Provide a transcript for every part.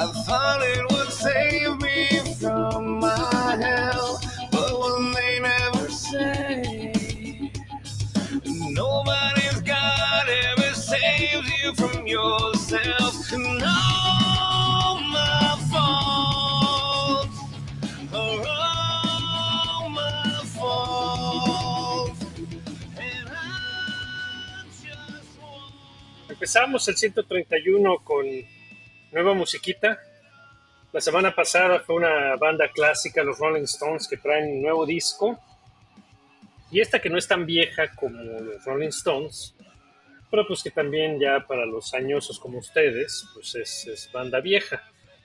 I thought it would save me from my hell, but one they never say. Nobody's God ever saves you from yourself. Want. Empezamos el 131 con nueva musiquita. La semana pasada fue una banda clásica, los Rolling Stones, que traen un nuevo disco. Y esta que no es tan vieja como los Rolling Stones, pero pues que también ya para los añosos como ustedes, pues es, banda vieja.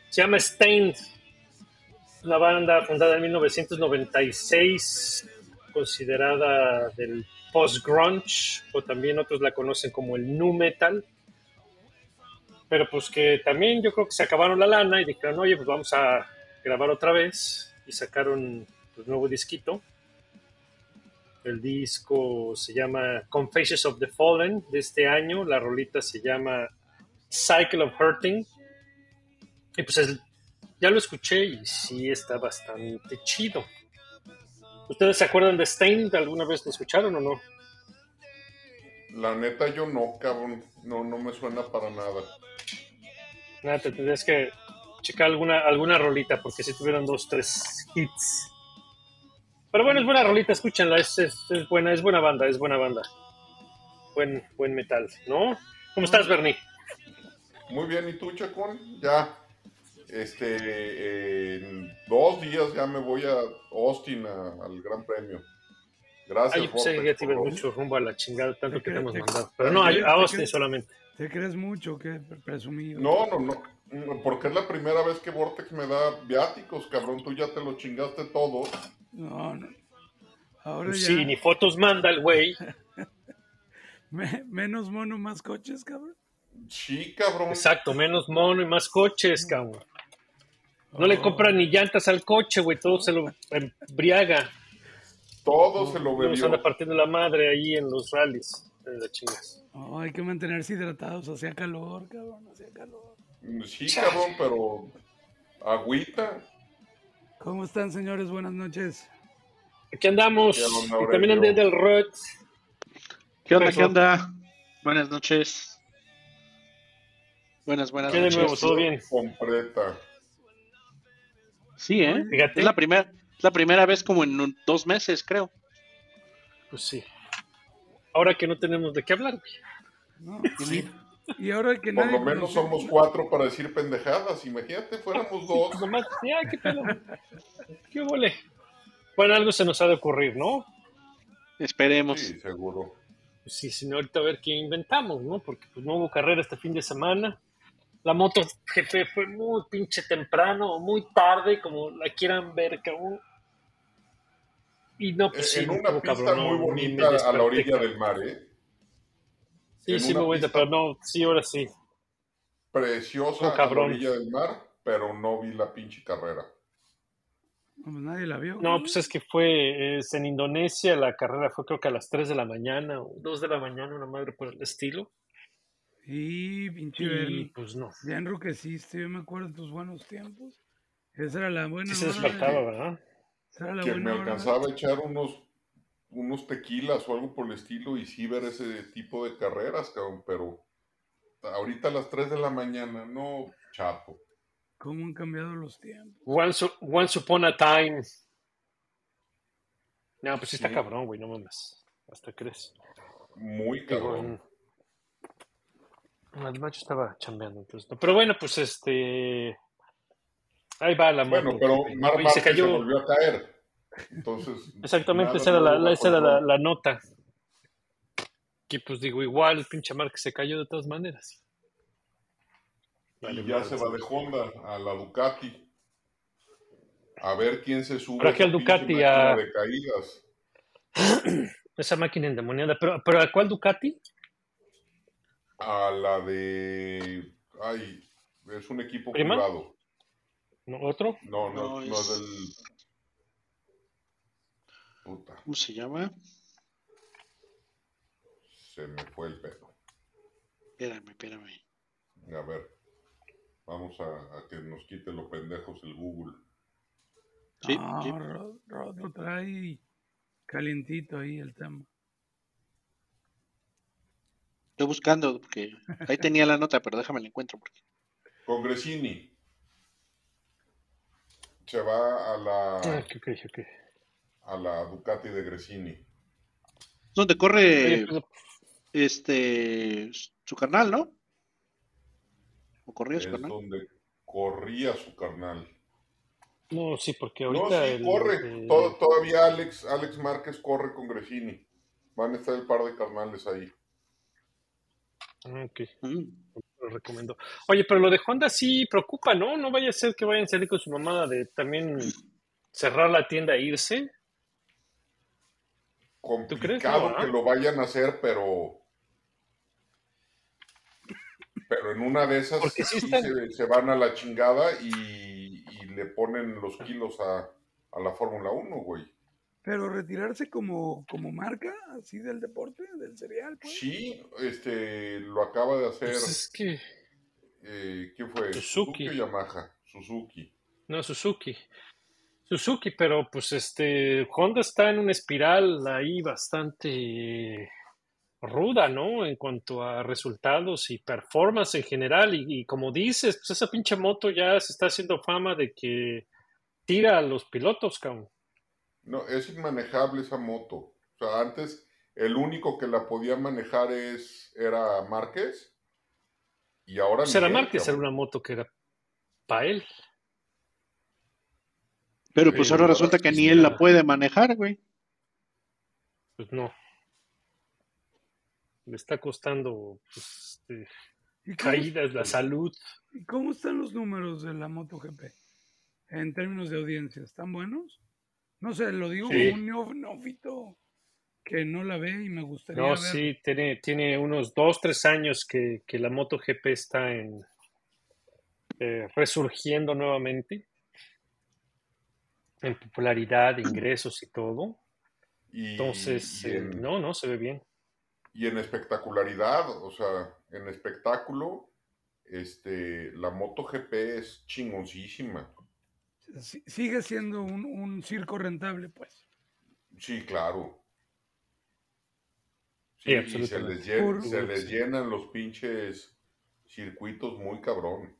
Se llama Stained, una banda fundada en 1996, considerada del post-grunge, o también otros la conocen como el nu metal pero pues que también yo creo que se acabaron la lana y dijeron, oye, pues vamos a grabar otra vez y sacaron pues nuevo disquito. El disco se llama Confessions of the Fallen de este año, la rolita se llama Cycle of Hurting. Y pues es- ya lo escuché y sí está bastante chido. ¿Ustedes se acuerdan de Stain? ¿Alguna vez lo escucharon o no? La neta yo no, cabrón. No, no me suena para nada. Nada, te tendrías que checar alguna, alguna rolita, porque si tuvieron dos, tres hits. Pero bueno, es buena rolita, escúchenla, es, es, es buena, es buena banda, es buena banda. Buen, buen metal, ¿no? ¿Cómo estás, Bernie? Muy bien, ¿y tú, Chacón? Ya, este, en dos días ya me voy a Austin a- al Gran Premio. Gracias, Ay, yo pensé Vortex, que ya te mucho rumbo a la chingada, tanto que te hemos mandado. Pero no, a, Austin solamente. ¿Te crees mucho? ¿Qué? Presumido. No, no, no. Porque es la primera vez que Vortex me da viáticos, cabrón. Tú ya te lo chingaste todo. No, no. Ahora Pues ya. sí, ni fotos manda el güey. me- menos mono, más coches, cabrón. Sí, cabrón. Exacto, menos mono y más coches, cabrón. No le Oh. compran ni llantas al coche, güey, todo se lo embriaga. Todo se lo Nos anda bebió. partiendo la madre ahí en los rallies. Chingas. Oh, hay que mantenerse hidratados. Hacía calor, cabrón. Hacía calor. Sí, cabrón, pero agüita. ¿Cómo están, señores? Buenas noches. Aquí andamos. ¿Qué onda, Y también andé del Red. ¿Qué onda? ¿Qué onda? Buenas noches. Buenas, buenas ¿Qué de noches. nuevo? ¿Todo bien? Completa. Sí, ¿eh? Fíjate. Es la primera, es la primera vez como en un- dos meses, creo. Pues sí. Ahora que no tenemos de qué hablar. güey. No. Sí, Y ahora que por nadie lo menos conoce- somos cuatro para decir pendejadas. Imagínate, fuéramos dos. Nomás, ya, qué pedo. ¿Qué huele? Bueno, algo se nos ha de ocurrir, ¿no? Esperemos. Sí, seguro. Pues sí, sino ahorita a ver qué inventamos, ¿no? Porque pues no hubo carrera este fin de semana. La moto, jefe, fue muy pinche temprano, muy tarde, como la quieran ver, cabrón. Y no, pues sí, en una estuvo pista cabrón, muy no, bonita a la orilla del mar, ¿eh? Sí, en sí, una me voy, pista- pero no, sí, ahora sí. Preciosa a la cabrón. orilla del mar, pero no vi la pinche carrera. No, pues nadie la vio. No, pues es que fue es en Indonesia, la carrera fue creo que a las 3 de la mañana o 2 de la mañana, una madre por el estilo. Y pinche Y pues no, Ya enroqueciste, yo me acuerdo de tus buenos tiempos. Esa era la buena sí se despertaba, de- ¿verdad? Que me alcanzaba a echar unos, unos tequilas o algo por el estilo y sí ver ese tipo de carreras, cabrón, pero ahorita a las 3 de la mañana, no, chapo. ¿Cómo han cambiado los tiempos? Once, once upon a time. No, pues sí está cabrón, güey, no mames. Hasta crees. Muy cabrón. el macho estaba chambeando, entonces. Pero bueno, pues este. Ahí va la moto. Bueno, pero. Mar Márquez se se, cayó. volvió a caer. Entonces. Exactamente, esa era, la, nuevo la- bajo esa era el la, sol. la nota. Que pues digo, igual el pinche Márquez se cayó de todas maneras. Vale, y ya se va de Honda a la Ducati. A ver quién se sube. ¿Pero a qué esa al Ducati? A- de caídas. Esa máquina endemoniada. ¿Pero, pero a cuál Ducati? A la de. Ay, es un equipo ¿Prima? privado. ¿No, ¿Otro? No, no, No, no, es- es del. Puta, ¿Cómo se llama? se me fue el pedo. Espérame, espérame. A ver, vamos a, a que nos quite los pendejos el Google. Sí, no, sí. Rod, Rod lo trae calientito ahí el tema. Estoy buscando, porque ahí tenía la nota, pero déjame la encuentro. Porque... Congresini. Se va a la, Ah, a la Ducati de Gresini. ¿Dónde corre este su carnal, no? ¿O corría su Es carnal? donde corría su carnal. no, sí, porque No, ahorita. sí, el- corre. el- todavía Alex, Alex Márquez corre con Gresini. Van a estar el par de carnales ahí. Ah, ok, Mm. Lo recomiendo. Oye, pero lo de Honda sí preocupa, ¿no? No vaya a ser que vayan a salir con su mamada de también cerrar la tienda e irse. Complicado No, que ah? lo vayan a hacer, pero. Pero en una de esas sí sí están- se, se van a la chingada y, y le ponen los kilos a, a la Fórmula 1, güey. Pero retirarse como, como marca, así del deporte, del cereal, pues. Sí, este, lo acaba de hacer. Pues es que. eh, ¿Quién fue? Suzuki. Suzuki o Yamaha. Suzuki. No, Suzuki. Suzuki, pero pues este. Honda está en una espiral ahí bastante ruda, ¿no? En cuanto a resultados y performance en general. Y, y como dices, pues esa pinche moto ya se está haciendo fama de que tira a los pilotos, cabrón. No, es inmanejable esa moto. O sea, antes el único que la podía manejar es, era Márquez. Y ahora Pues ni era Márquez, era una moto que era para él. Pero pues Sí, ahora resulta que ni él la puede manejar, güey. Pues no. Le está costando pues, este, ¿Y cómo, caídas la salud. y cómo están los números de la MotoGP? En términos de audiencia, ¿están buenos? No sé, lo digo Sí. como un neó- neófito que no la ve y me gustaría No, ver. sí, tiene, tiene unos dos, tres años que, que la MotoGP está en eh, resurgiendo nuevamente en popularidad, ingresos y todo. Y, Entonces, y eh, no, no, se ve bien. y en espectacularidad, o sea, en espectáculo, este, la MotoGP es chingoncísima. Sigue siendo un, un circo rentable, pues. Sí, claro. Sí, Sí, y se les, llen- Por- se les llenan los pinches circuitos muy cabrón.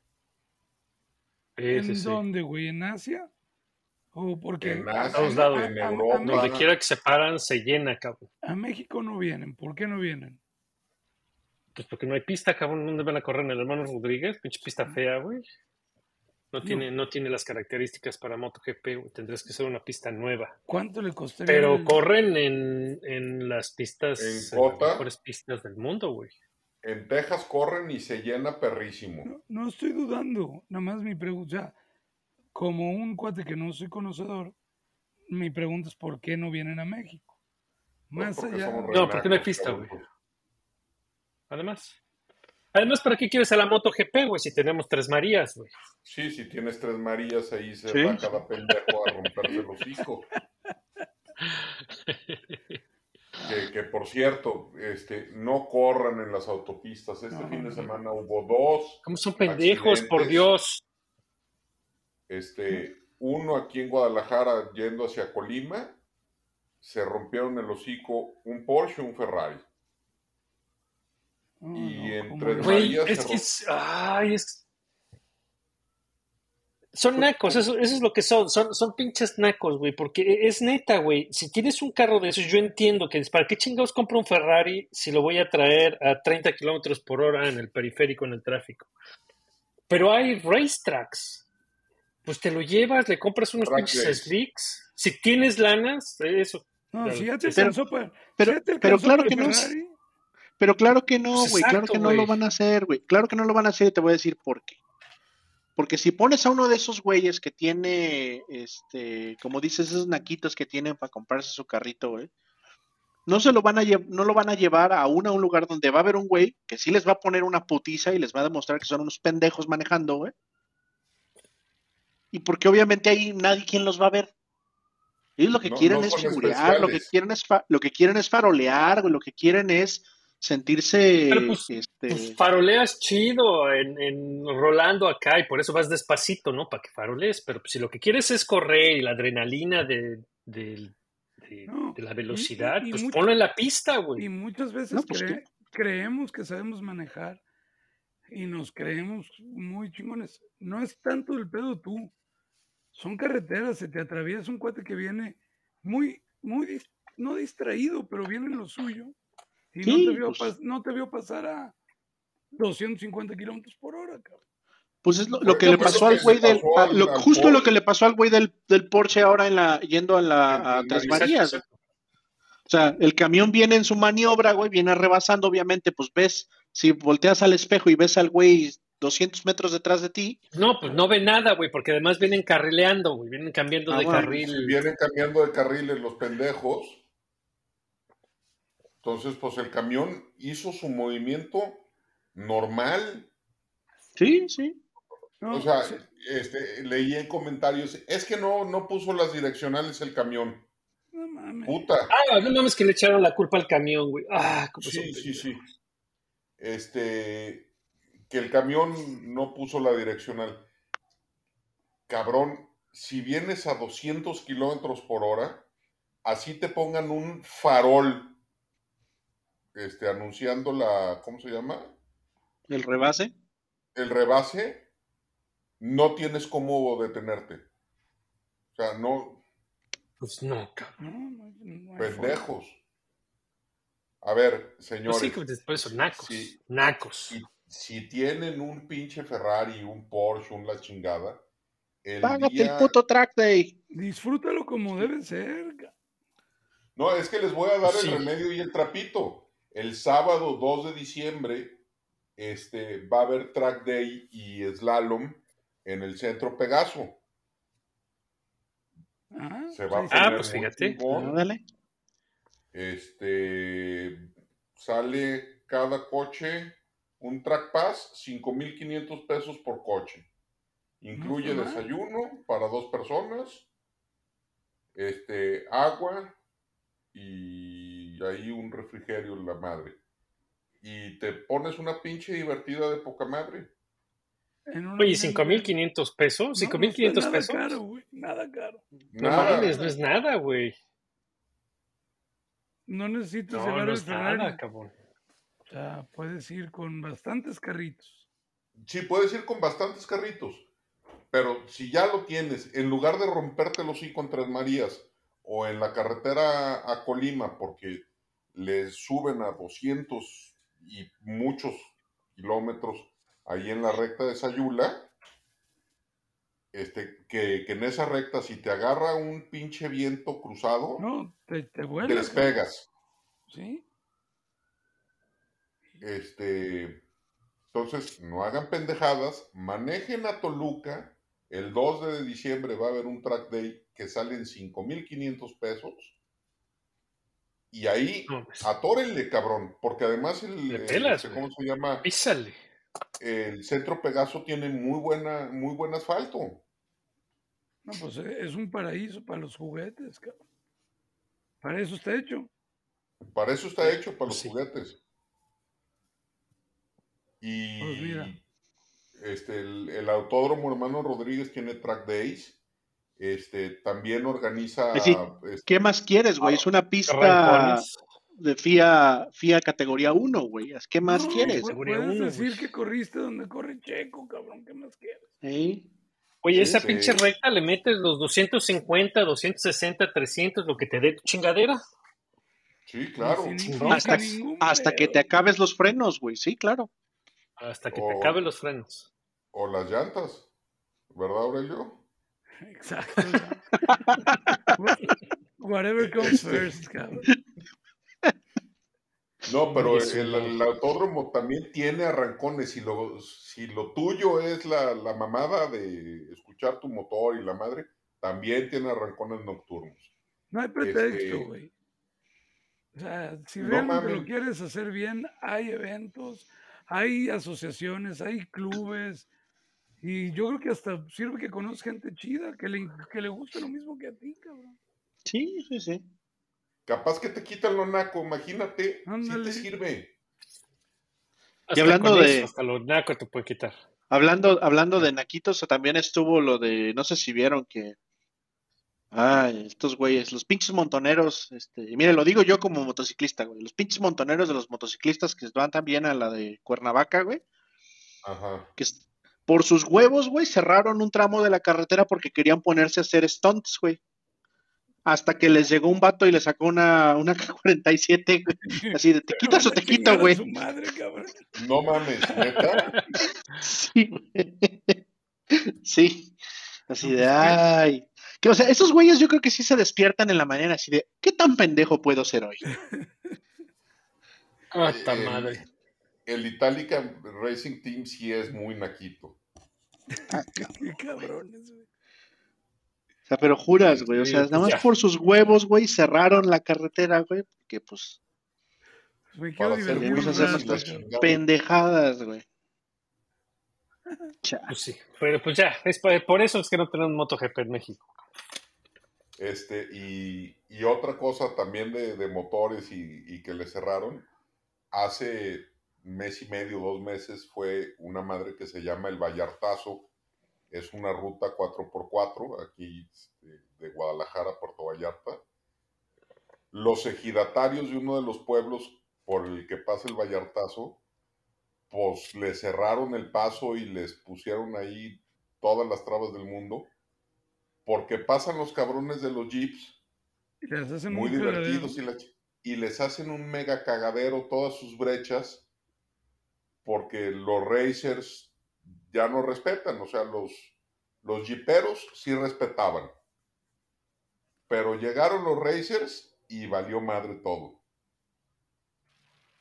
¿En sí, sí. dónde, güey? ¿En Asia? ¿O porque En a- Asia, todos lados. en Europa. Donde México- quiera que se paran, se llena, cabrón. a México no vienen. ¿Por qué no vienen? Pues porque no hay pista, cabrón. ¿Dónde van a correr en el hermano Rodríguez? Pinche pista fea, güey. No tiene, no tiene las características para MotoGP, güey. Tendrías que ser una pista nueva. ¿Cuánto le costaría? Pero el- corren en, en las pistas, En en las mejores pistas del mundo, güey. En Texas corren y se llena perrísimo. No, no estoy dudando. Nada más mi pregunta. o sea, como un cuate que no soy conocedor, mi pregunta es ¿por qué no vienen a México? Pues Más allá. No, porque no hay pista, güey. pues. Además. Además, ¿para qué quieres a la MotoGP, güey? Si tenemos tres Marías, güey. Sí, si tienes tres Marías ahí se Sí. va cada pendejo a romperse el hocico. Que, que, por cierto, este, no corran en las autopistas. Este No, fin de semana hubo dos. ¿Cómo son pendejos, por. Dios? Este, uno aquí en Guadalajara yendo hacia Colima, se rompieron el hocico un Porsche y un Ferrari. No, y no, en ¿cómo Tres no? Güey, Marías es que ro- es. Ay, es. Son nacos, eso, eso es lo que son, son, son pinches nacos, güey, porque es neta, güey, si tienes un carro de esos, yo entiendo que es, ¿para qué chingados compro un Ferrari si lo voy a traer a 30 kilómetros por hora en el periférico, en el tráfico? Pero hay racetracks, pues te lo llevas, le compras unos Track pinches days. slicks, si tienes lanas, eso, No, si ya te Pero- alcanzó para. pero- si ya te pero alcanzó claro para que no es- Pero claro que no, Pues güey, claro que no lo van a hacer, güey. Claro que no lo van a hacer y te voy a decir por qué. Porque si pones a uno de esos güeyes que tiene, este, como dices, esos naquitos que tienen para comprarse su carrito, güey, no se lo van a no lo van a llevar aún a un lugar donde va a haber un güey que sí les va a poner una putiza y les va a demostrar que son unos pendejos manejando, güey. Y porque obviamente ahí nadie quien los va a ver. Ellos lo que No- quieren no es figurear, lo que quieren es fa- lo que quieren es farolear, güey, lo que quieren es sentirse Pero, pues, este Pues faroleas chido en, en rolando acá y por eso vas despacito, ¿no? Para que farolees. Pero pues, si lo que quieres es correr y la adrenalina de, de- de- No, de la y- velocidad, y- y pues ponlo en la pista, Y güey. muchas veces No, pues, cre- creemos que sabemos manejar y nos creemos muy chingones. No es tanto el pedo tú. Son carreteras, se te atraviesa un cuate que viene muy, muy, no distraído, pero viene en lo suyo. Y no, te vio pues. pas- no te vio pasar a 250 kilómetros por hora, cabrón. Pues es lo, que le pasó al güey del. a- lo- justo lo que le pasó al güey del, del Porsche ahora en la, yendo a la a Tres Marías. O sea, el camión viene en su maniobra, güey, viene rebasando, obviamente, pues ves, si volteas al espejo y ves al güey 200 metros detrás de ti, No, pues no ve nada, güey, porque además vienen carrileando, güey, vienen cambiando Ah, de bueno, carril. Si vienen cambiando de carriles los pendejos. Entonces, pues el camión hizo su movimiento normal. sí, sí. No, O sea, sí, este, leí en comentarios, es que no, no puso las direccionales el camión. no mames. Puta. Ah, no mames que le echaron la culpa al camión, güey. Ah, Sí, sí, sí. Este, que el camión no puso la direccional. Cabrón, si vienes a 200 kilómetros por hora, así te pongan un farol, este, anunciando la, ¿cómo se llama? El rebase. El rebase, no tienes cómo detenerte. O sea, no, Pues no, cabrón. No, no, pendejos. A ver, Pues señores. sí, que por eso, nacos. Sí. Nacos. si, si tienen un pinche Ferrari, un Porsche, un la chingada, el Págate día... el puto track day. Disfrútalo como debe ser. No, es que les voy a dar Sí. el remedio y el trapito. El sábado 2 de diciembre este, va a haber track day y slalom en el centro Pegaso. Ah, Se va a sí, sí. Ah, poner pues fíjate. Ándale. Este sale cada coche un track pass, 5,500 pesos por coche. Incluye No mal. desayuno para dos personas, este, agua y ahí un refrigerio en la madre. Y te pones una pinche divertida de poca madre. Oye, vida- 5.500 pesos, No, 5.500 no nada pesos. caro, güey, nada caro. No Nada. mames, no es nada, güey. No necesitas No, llevar no el es Ferrari. nada, cabrón. O sea, puedes ir con bastantes carritos. Sí, puedes ir con bastantes carritos, pero si ya lo tienes, en lugar de romperte los hocico en Tres Marías o en la carretera a Colima, porque le suben a 200 y muchos kilómetros ahí en la recta de Sayula, este, que, que en esa recta, si te agarra un pinche viento cruzado, No, te, te te vuelas. despegas. Sí. Este, entonces, no hagan pendejadas, manejen a Toluca. El 2 de diciembre va a haber un track day que sale en 5,500 pesos. Y ahí, No, pues, atórenle, cabrón, porque además el, Le el- pelas, este. ¿cómo se llama? písale. El centro Pegaso tiene muy buena, muy buen asfalto. No, pues eh, es un paraíso para los juguetes, cabrón. Para eso está hecho. Para eso está hecho, para los Sí. juguetes. Y Pues mira. Este, el, el Autódromo Hermano Rodríguez tiene track days. Este, también organiza. Pues sí. este, ¿Qué más quieres, güey? Es una pista Arrancones. de FIA, FIA categoría 1, güey. ¿Qué más No, quieres? Puedes uno, decir que corriste donde corre Checo, cabrón. ¿Qué más quieres? ¿Eh? Oye, esa Sí. pinche recta le metes los 250, 260, 300, lo que te dé tu chingadera. sí, claro. Hasta, que te acabes los frenos, güey. Sí, claro. Hasta que Oh. te acaben los frenos. O las llantas. ¿Verdad, Aurelio? Exacto. Wha- Whatever comes first, cabrón. No, pero el, autódromo también tiene arrancones. Si lo, si lo tuyo es la, la mamada de escuchar tu motor y la madre, también tiene arrancones nocturnos. No hay pretexto, Este- güey. O sea, si No realmente lo quieres hacer bien, hay eventos, hay asociaciones, hay clubes. Y yo creo que hasta sirve que conozcas gente chida, que le, que le guste lo mismo que a ti, cabrón. Sí, sí, sí. Capaz que te quitan lo naco, imagínate, si Ándale. te sirve. Hasta hablando de- eso, hasta lo naco te puede quitar. Hablando, hablando de naquitos, también estuvo lo de, no sé si vieron que, ay, estos güeyes, los pinches montoneros, este, y mire, lo digo yo como motociclista, güey, los pinches montoneros de los motociclistas que van también a la de Cuernavaca, güey, Ajá. que por sus huevos, güey, cerraron un tramo de la carretera porque querían ponerse a hacer stunts, güey. Hasta que les llegó un vato y le sacó una, una K-47, güey. Así de, te quitas o te quito, güey. su madre, cabrón. No mames, neta. Sí, güey. Sí. Así de, ay. Que, o sea, esos güeyes yo creo que sí se despiertan en la mañana así de, ¿qué tan pendejo puedo ser hoy? Ah, ta El- madre. El Itálica Racing Team sí es muy naquito. Qué cabrones, güey. O sea, pero juras, güey. O sea, nada más ya. por sus huevos, güey, cerraron la carretera, güey. Que pues, quiero Para hacer nuestras pendejadas, güey. Pues sí. Pero pues ya, es por, por eso es que no tenemos MotoGP en México. Este, y, y otra cosa también de, de motores y, y que le cerraron, hace mes y medio, dos meses, fue una madre que se llama el Vallartazo. Es una ruta 4x4 aquí este, de Guadalajara a Puerto Vallarta. Los ejidatarios de uno de los pueblos por el que pasa el Vallartazo, pues le cerraron el paso y les pusieron ahí todas las trabas del mundo porque pasan los cabrones de los jeeps Y les hacen muy divertidos y, la ch- y les hacen un mega cagadero todas sus brechas porque los racers ya no respetan, o sea, los, los jeeperos sí respetaban, pero llegaron los racers y valió madre todo.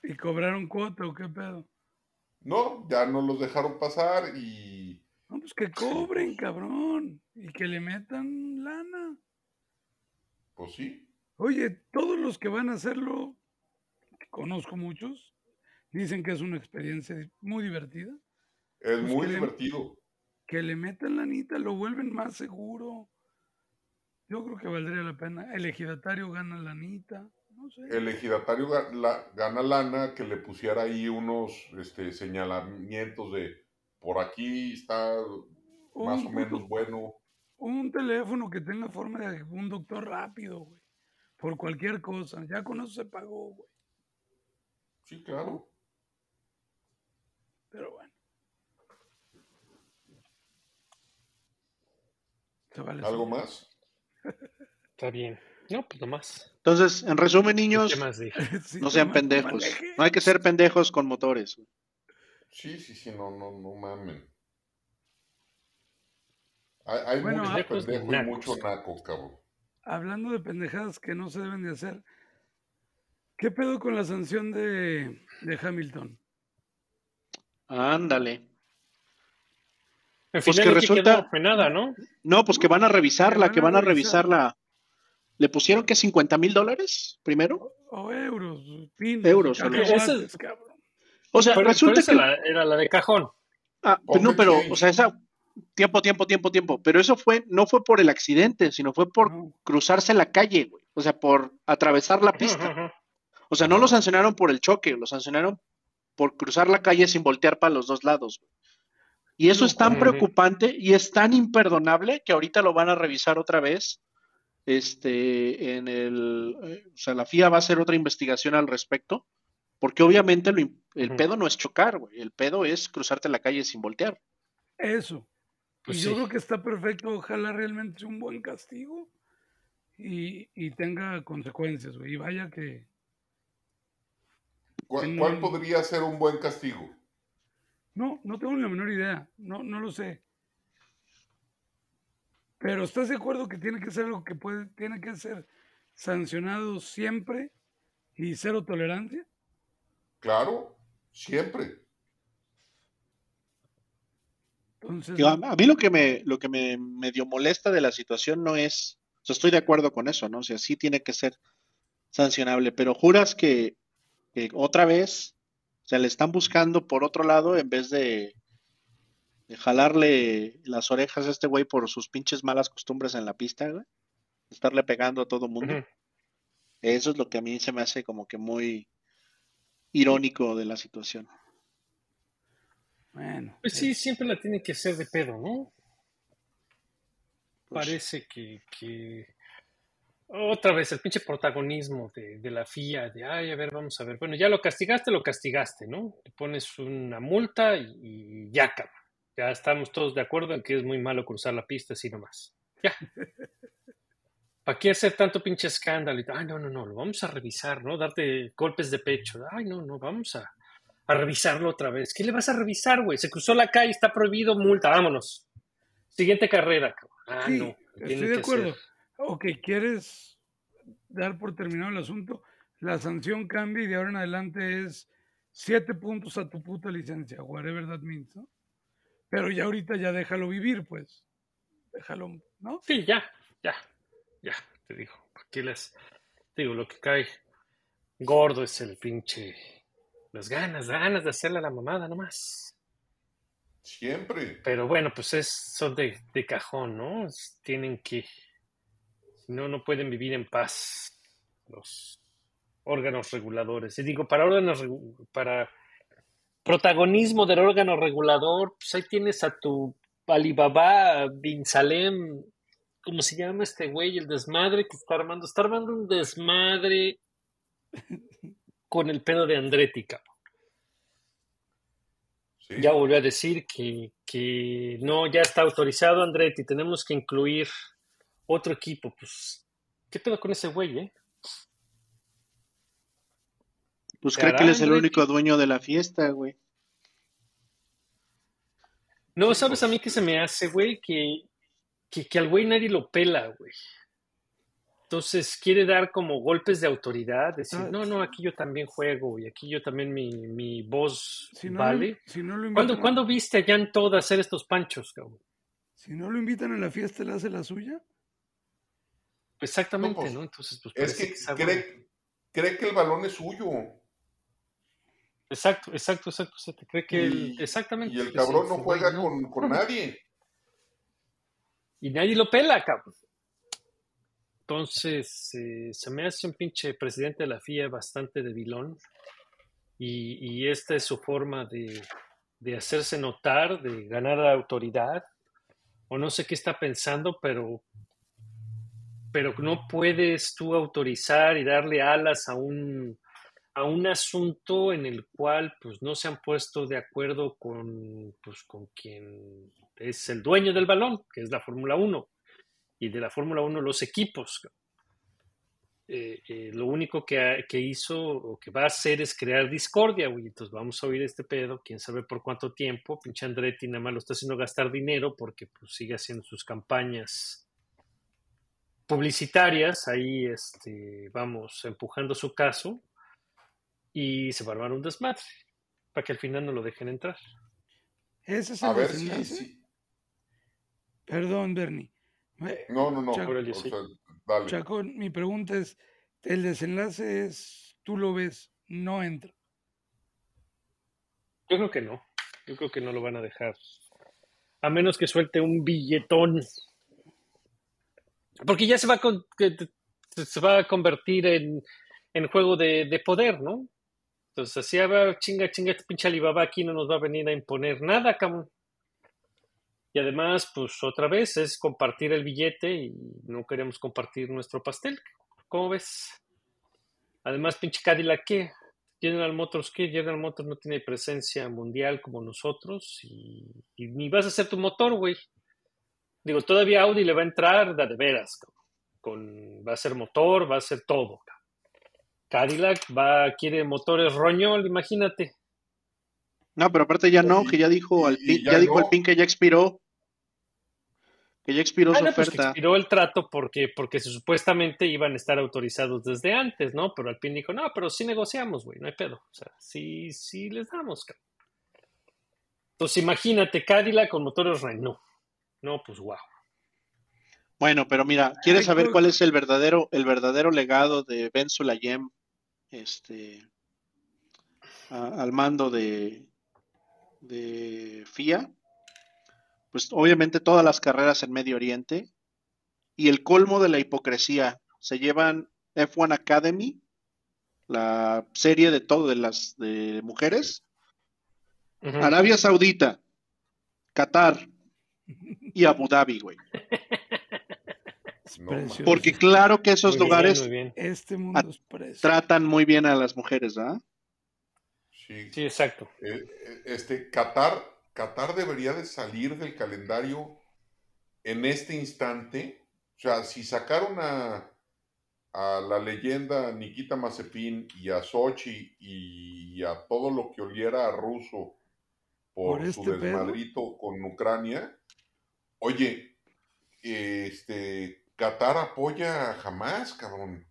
¿Y cobraron cuota o qué pedo? No, ya no los dejaron pasar y No, pues que cobren, cabrón. Y que le metan lana. pues sí, Oye, todos los que van a hacerlo, que conozco muchos, dicen que es una experiencia muy divertida. es Pues muy que le- divertido. Que le metan lanita, lo vuelven más seguro. Yo creo que valdría la pena. El ejidatario gana lanita. No sé. el ejidatario ga- la- gana lana que le pusiera ahí unos este, señalamientos de por aquí está más o menos bueno. Un teléfono que tenga forma de un doctor rápido, güey. Por cualquier cosa. Ya con eso se pagó, güey. Sí, claro. Pero bueno. Vale ¿Algo más? Está bien. No, pues nomás. Entonces, en resumen, niños, ¿Qué más dije? Sí, no sean pendejos. maneje. No hay que ser pendejos con motores. Sí, sí, sí, no, no, no mamen. Hay, hay Bueno, mucho pendejos pendejo y mucho naco, cabrón. Hablando de pendejadas que no se deben de hacer. ¿Qué pedo con la sanción de, de Hamilton? Ándale. Al Pues que resulta- quedó nada, ¿no? No, pues que van a revisarla, Que que van a revisarla. ¿Le pusieron que 50 mil dólares primero? O, o euros, pinos, Euros. Eso- cabrón. O sea, Pero, resulta pero esa que... la- era la de cajón. Ah, pues Pocket no, pero, o sea, esa... Tiempo, tiempo, tiempo, tiempo. Pero eso fue, no fue por el accidente, sino fue por No. cruzarse la calle, güey. O sea, por atravesar la pista. O sea, no lo sancionaron por el choque, lo sancionaron por cruzar la calle sin voltear para los dos lados. güey. Y eso es tan preocupante y es tan imperdonable que ahorita lo van a revisar otra vez. Este, en el, eh, o sea, la FIA va a hacer otra investigación al respecto, porque obviamente lo el pedo no es chocar, güey, el pedo es cruzarte la calle sin voltear. Eso. Pues y yo creo que está perfecto. Ojalá realmente sea un buen castigo y, y tenga consecuencias, güey. Y vaya que. ¿Cuál, podría ser un buen castigo? No, no tengo la menor idea. No, no lo sé. Pero ¿estás de acuerdo que tiene que ser algo que puede, tiene que ser sancionado siempre y cero tolerancia? Claro, siempre. Entonces, Digo, a mí lo que me, lo que me medio molesta de la situación no es, o sea, estoy de acuerdo con eso, ¿no? O sea, sí tiene que ser sancionable, pero juras que, que otra vez, o sea, le están buscando por otro lado en vez de, de jalarle las orejas a este güey por sus pinches malas costumbres en la pista, güey. Estarle pegando a todo mundo. Eso es lo que a mí se me hace como que muy irónico de la situación. bueno, Pues sí, siempre la tiene que hacer de pedo, ¿no? Pues, Parece que, que otra vez el pinche protagonismo de, de la FIA, de ay, a ver, vamos a ver. Bueno, ya lo castigaste, lo castigaste, ¿no? Le pones una multa y, y ya, cabrón. Ya estamos todos de acuerdo en que es muy malo cruzar la pista así nomás. Ya. ¿Para qué hacer tanto pinche escándalo? Y, Ay, no, no, no, lo vamos a revisar, ¿no? Darte golpes de pecho. Ay, no, no, vamos a, a revisarlo otra vez. ¿Qué le vas a revisar, güey? Se cruzó la calle, está prohibido, multa, vámonos. Siguiente carrera, cabrón. Ah, sí, no. estoy de acuerdo. Ok, ¿quieres dar por terminado el asunto? La sanción cambia y de ahora en adelante es siete puntos a tu puta licencia, whatever that means, ¿no? Pero ya ahorita ya déjalo vivir, pues. Déjalo, ¿no? Sí, ya, ya, ya, te digo. Aquí les digo, lo que cae gordo es el pinche. Las ganas, ganas de hacerle a la mamada nomás. Siempre. Pero bueno, pues es, son de, de cajón, ¿no? Tienen que. Si no, no pueden vivir en paz los órganos reguladores. Y digo, para órganos, para protagonismo del órgano regulador, pues ahí tienes a tu Alibaba Bin Salem, ¿cómo se llama este güey? El desmadre que está armando. Está armando un desmadre con el pedo de Andretti, cabrón. Sí. Ya volvió a decir que, que no, ya está autorizado Andretti, tenemos que incluir otro equipo. Pues, ¿qué pedo con ese güey, eh? Pues ¿Te cree que él es el único dueño de la fiesta, güey. No, ¿sabes a mí qué se me hace, güey? Que, que, que al güey nadie lo pela, güey. Entonces quiere dar como golpes de autoridad, decir, Ah, no, no, aquí yo también juego y aquí yo también mi, mi voz Si no, vale. lo, si no lo ¿Cuándo, invitan, ¿Cuándo viste a Jan Todd hacer estos panchos, cabrón? si no lo invitan a la fiesta, ¿le hace la suya? Exactamente, No, pues, ¿no? Entonces, pues Es que cree, cree que el balón es suyo. Exacto, exacto, exacto. Te cree que Y, exactamente. y el cabrón no juega no. con, con nadie. Y nadie lo pela, cabrón. Entonces, eh, se me hace un pinche presidente de la FIA bastante debilón. Y, y esta es su forma de, de hacerse notar, de ganar autoridad. O no sé qué está pensando, pero, pero no puedes tú autorizar y darle alas a un, a un asunto en el cual pues no se han puesto de acuerdo con, pues, con quien es el dueño del balón, que es la Fórmula 1, y de la Fórmula 1 los equipos. Eh, eh, lo único que, que hizo o que va a hacer es crear discordia, güey. Entonces vamos a oír este pedo, quién sabe por cuánto tiempo. Pinche Andretti nada más lo está haciendo gastar dinero porque pues, sigue haciendo sus campañas publicitarias, ahí este, vamos empujando su caso y se va a armar un desmadre para que al final no lo dejen entrar. Ese es A el ver si- Perdón, Bernie. No, no, no. O sea, dale. Chaco, mi pregunta es, el desenlace es, tú lo ves, no entra. Yo creo que no. Yo creo que no lo van a dejar. A menos que suelte un billetón. Porque ya se va a, con- se va a convertir en, en juego de, de poder, ¿no? Entonces, así va, chinga, chinga, este pinche Alibaba aquí no nos va a venir a imponer nada, cabrón. Y además, pues otra vez es compartir el billete y no queremos compartir nuestro pastel. ¿Cómo ves? Además, pinche Cadillac, ¿qué? General Motors, ¿qué? General Motors no tiene presencia mundial como nosotros y, y ni vas a hacer tu motor, güey. Digo, todavía Audi le va a entrar de, de veras, cabrón. Con, va a ser motor, va a ser todo. cabrón. Cadillac va, quiere motores roñol, imagínate. No, pero aparte ya no, que ya dijo y ya, ya dijo no. Alpine que ya expiró. Que ya expiró Ah, su no, pues que oferta. expiró el trato porque, porque supuestamente iban a estar autorizados desde antes, ¿no? Pero Alpine dijo, no, pero sí negociamos, güey, no hay pedo. O sea, sí, sí les damos, cabrón. Entonces imagínate, Cadillac con motores Renault. No, pues wow. Bueno, pero mira, ¿quieres Ay, saber cuál es el verdadero, el verdadero legado de Ben Sulayem este, a- al mando de, de FIA? Pues obviamente todas las carreras en Medio Oriente y el colmo de la hipocresía. Se llevan F1 Academy, la serie de todo de las de mujeres. Arabia Saudita, Qatar y Abu Dhabi, güey. Precioso. Porque claro que esos Muy bien, lugares muy bien. Este mundo es precioso. tratan muy bien a las mujeres, ¿verdad? Sí. Sí, exacto. Eh, eh, este, Qatar, Qatar debería de salir del calendario en este instante. O sea, si sacaron a, a la leyenda Nikita Mazepin y a Sochi y a todo lo que oliera a ruso por, Por su este pedo. desmadrito con Ucrania, oye, este, Qatar apoya a Hamas, cabrón.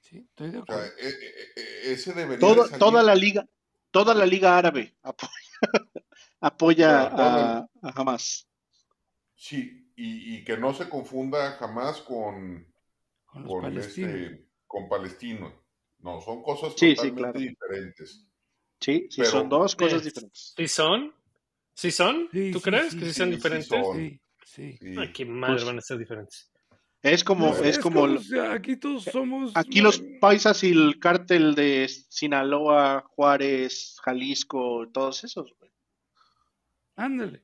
Sí, estoy de O sea, acuerdo. e- e- e- ese debería de Toda, salir. toda la liga, toda la liga árabe apoya, apoya a, a Hamas. Sí, y, y que no se confunda jamás con, Con los con, palestinos. este, con Palestino. No, son cosas Sí, sí, totalmente claro. diferentes. Sí, sí, Pero- son dos cosas diferentes. ¿Sí son? ¿Sí son? Sí, ¿Tú sí, crees sí, que sí, sí diferentes? son. Sí, sí. Sí. Ay, qué madre Pues- van a ser diferentes. Es como, No, es como, o sea, aquí todos somos. aquí los paisas y el cártel de Sinaloa, Juárez, Jalisco, todos esos. güey. Ándale.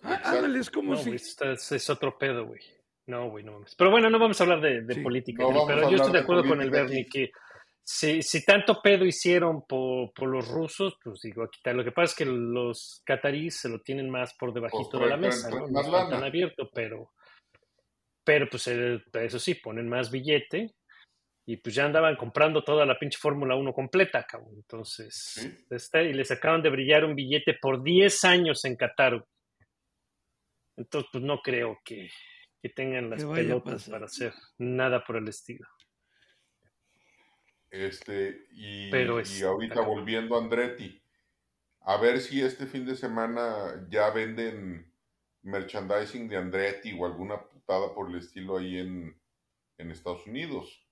Ah, Exacto. ándale, es como No, si. güey, esto es, es otro pedo, güey. No, güey, no mames. Pero bueno, no vamos a hablar de, de Sí. política, No pero yo estoy de de acuerdo con el Bernie aquí. que si, si tanto pedo hicieron por, por los rusos, pues digo, aquí está. Lo que pasa es que los cataríes se lo tienen más por debajito Pues de la traen- mesa, ¿no? más No está tan lana. abierto, pero, pero pues el- eso sí, ponen más billete y pues ya andaban comprando toda la pinche Fórmula 1 completa, cabrón. Entonces, Sí. está, y les acaban de brillar un billete por 10 años en Qatar. Entonces, pues no creo que, que tengan las pelotas para hacer nada por el estilo. Este, y, Pero y ahorita volviendo a Andretti, a ver si este fin de semana ya venden merchandising de Andretti o alguna putada por el estilo ahí en, en Estados Unidos.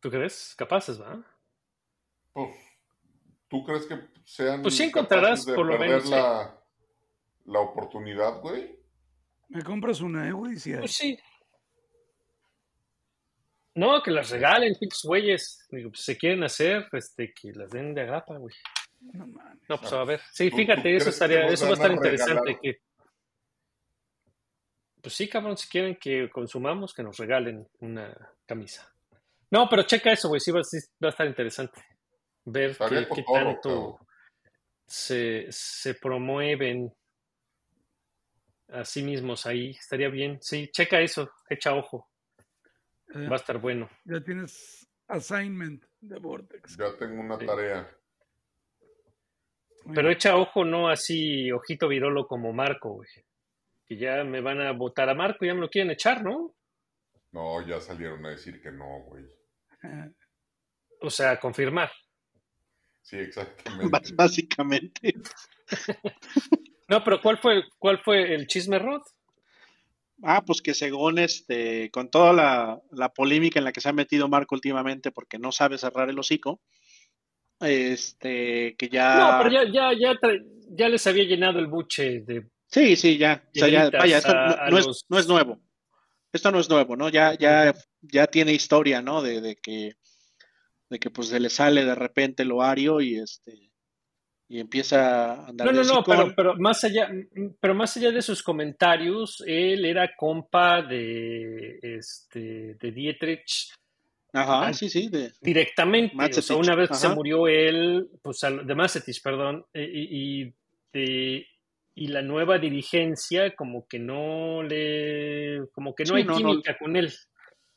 ¿Tú crees? Capaces, ¿va? Pues, ¿tú crees que sean Pues sí encontrarás, capaces de por lo perder menos, la, la oportunidad, güey? Me compras una, eh, güey. Si. Pues sí. No, que las regalen, pinches güeyes. Digo, pues se quieren hacer, este, que las den de agrapa, güey. No mames. No, pues a ver. Sí, ¿Tú- fíjate, eso estaría, eso va a estar interesante. Que, pues sí, cabrón, si quieren que consumamos, que nos regalen una camisa. No, pero checa eso, güey, sí va, sí va a estar interesante. Ver qué, tanto se, se promueven a sí mismos ahí. Estaría bien. Sí, checa eso, echa ojo. Eh, Va a estar bueno. ya tienes assignment de Vortex. Ya tengo una Sí. tarea. Pero echa ojo, no así, ojito virolo como Marco, güey. Que ya me van a votar a Marco, ya me lo quieren echar, ¿no? No, ya salieron a decir que no, güey. O sea, confirmar. Sí, exactamente. Básicamente. No, pero ¿cuál fue, cuál fue el chisme, Rod? Ah, pues que según este, con toda la, la polémica en la que se ha metido Marco últimamente porque no sabe cerrar el hocico, este, que ya... No, pero ya, ya, ya, les había llenado el buche de. Sí, sí, ya. O sea, ya, vaya, esto a- no, a no es, no es nuevo. Esto no es nuevo, ¿no? Ya, ya, ya tiene historia, ¿no? De, de que, de que pues se le sale de repente lo ario y este, y empieza a andar No, no, no, pero, pero más allá, pero más allá de sus comentarios, él era compa de este de Dietrich Ajá, Ah, sí, sí, de, directamente. O sea, una vez que se murió él, pues de Masetich, perdón, eh, y, y, de- y la nueva dirigencia, como que no le, como que no Sí, hay no, no. química con él.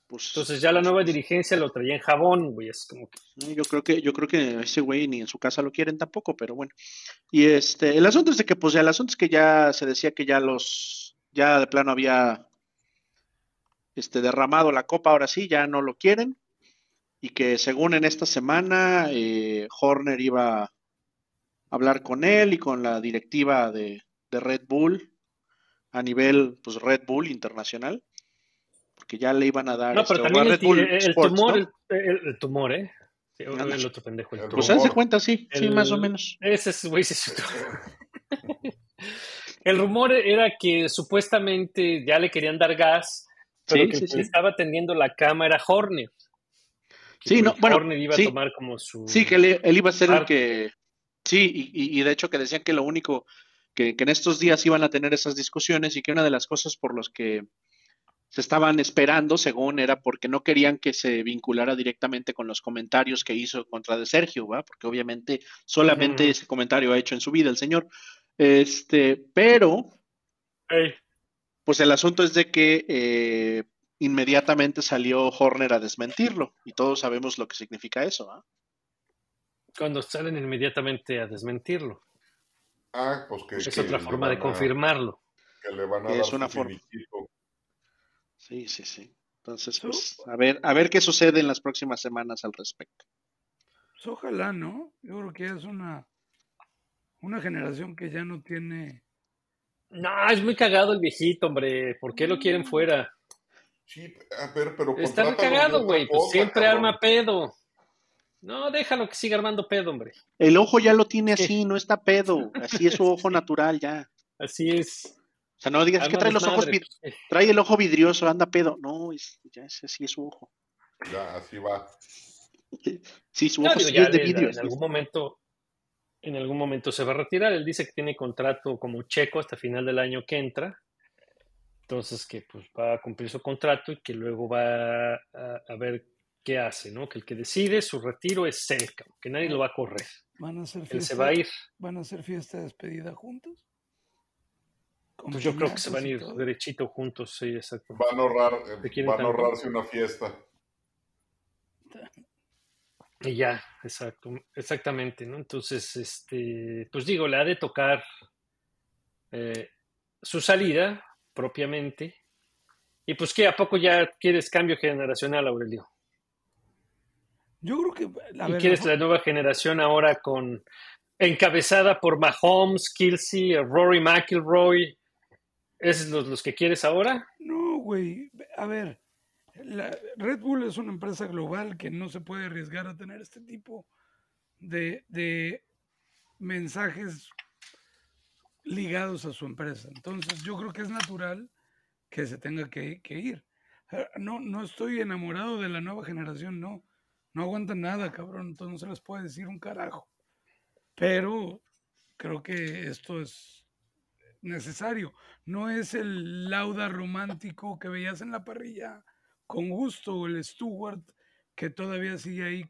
Pues Entonces ya la nueva dirigencia lo traía en jabón, güey. Es como que yo creo que yo creo que ese güey ni en su casa lo quieren tampoco, pero bueno. Y este, el asunto es de que pues ya el asunto es que ya se decía que ya los ya de plano había este derramado la copa, ahora sí, ya no lo quieren y que según en esta semana eh, Horner iba a hablar con él y con la directiva de, de Red Bull a nivel pues Red Bull internacional porque ya le iban a dar No, este, pero a también el, Red Bull el- el Sports, tumor, ¿no? el, el- el tumor, ¿eh? Sí, el otro pendejo. el. Pues rumor. cuenta, sí, sí, más o menos. Ese es, güey, ese es otro. El rumor era que supuestamente ya le querían dar gas, pero Sí, que sí, el que sí. estaba atendiendo la cama era Horner. Que Sí, no, el bueno, Horner iba sí. a tomar como su... Sí, que él, él iba a ser el que. Sí, y, y- y de hecho que decían que lo único que, que en estos días iban a tener esas discusiones y que una de las cosas por las que se estaban esperando, según era porque no querían que se vinculara directamente con los comentarios que hizo contra de Sergio, ¿va? Porque obviamente solamente ese comentario ha hecho en su vida el señor. Este, pero pues el asunto es de que eh, inmediatamente salió Horner a desmentirlo y todos sabemos lo que significa eso, ¿ah? cuando salen inmediatamente a desmentirlo. Ah, pues que, es que otra forma de a- confirmarlo. Que le van a dar es una forma. finiquito. Sí, sí, sí. Entonces, pues, a ver, a ver qué sucede en las próximas semanas al respecto. Pues ojalá, ¿no? Yo creo que es una, una generación que ya no tiene. No, es muy cagado el viejito, hombre. ¿Por qué lo quieren fuera? Sí, a ver, pero Está cagado, güey. Pues siempre cabrón. arma pedo. No, déjalo que siga armando pedo, hombre. El ojo ya lo tiene Sí. así, no está pedo. Así es su ojo natural ya. Así es. O sea, no digas que trae los ojos, vid- trae el ojo vidrioso, anda pedo. No, es, ya ese sí es su ojo. Ya, así va. Sí, su No, ojo digo, sí ya es de vidrio. en algún momento, en algún momento se va a retirar. Él dice que tiene contrato como checo hasta final del año que entra. Entonces que pues va a cumplir su contrato y que luego va a, a ver qué hace, ¿no? Que el que decide su retiro es él, cabrón, que nadie lo va a correr. Van a hacer Él fiesta, se va a ir. van a hacer fiesta de despedida juntos. Pues yo creo que se van a ir derechito juntos, sí, exacto. Van a ahorrar, eh, ¿Te quieren van a ahorrarse una fiesta. Y ya, exacto, exactamente, ¿no? Entonces, este, pues digo, le ha de tocar eh, su salida propiamente. Y pues que a poco ya quieres cambio generacional, Aurelio. Yo creo que. A y quieres la- la nueva generación ahora con encabezada por Mahomes, Kelsey, Rory McIlroy. ¿Esos los, que quieres ahora? No, güey. A ver, la Red Bull es una empresa global que no se puede arriesgar a tener este tipo de, mensajes ligados a su empresa. Entonces, yo creo que es natural que se tenga que, ir. Eh, No, no estoy enamorado de la nueva generación, no. No aguantan nada, cabrón. Entonces no se les puede decir un carajo. Pero creo que esto es necesario. No es el lauda romántico que veías en la parrilla con gusto, o el Stewart que todavía sigue ahí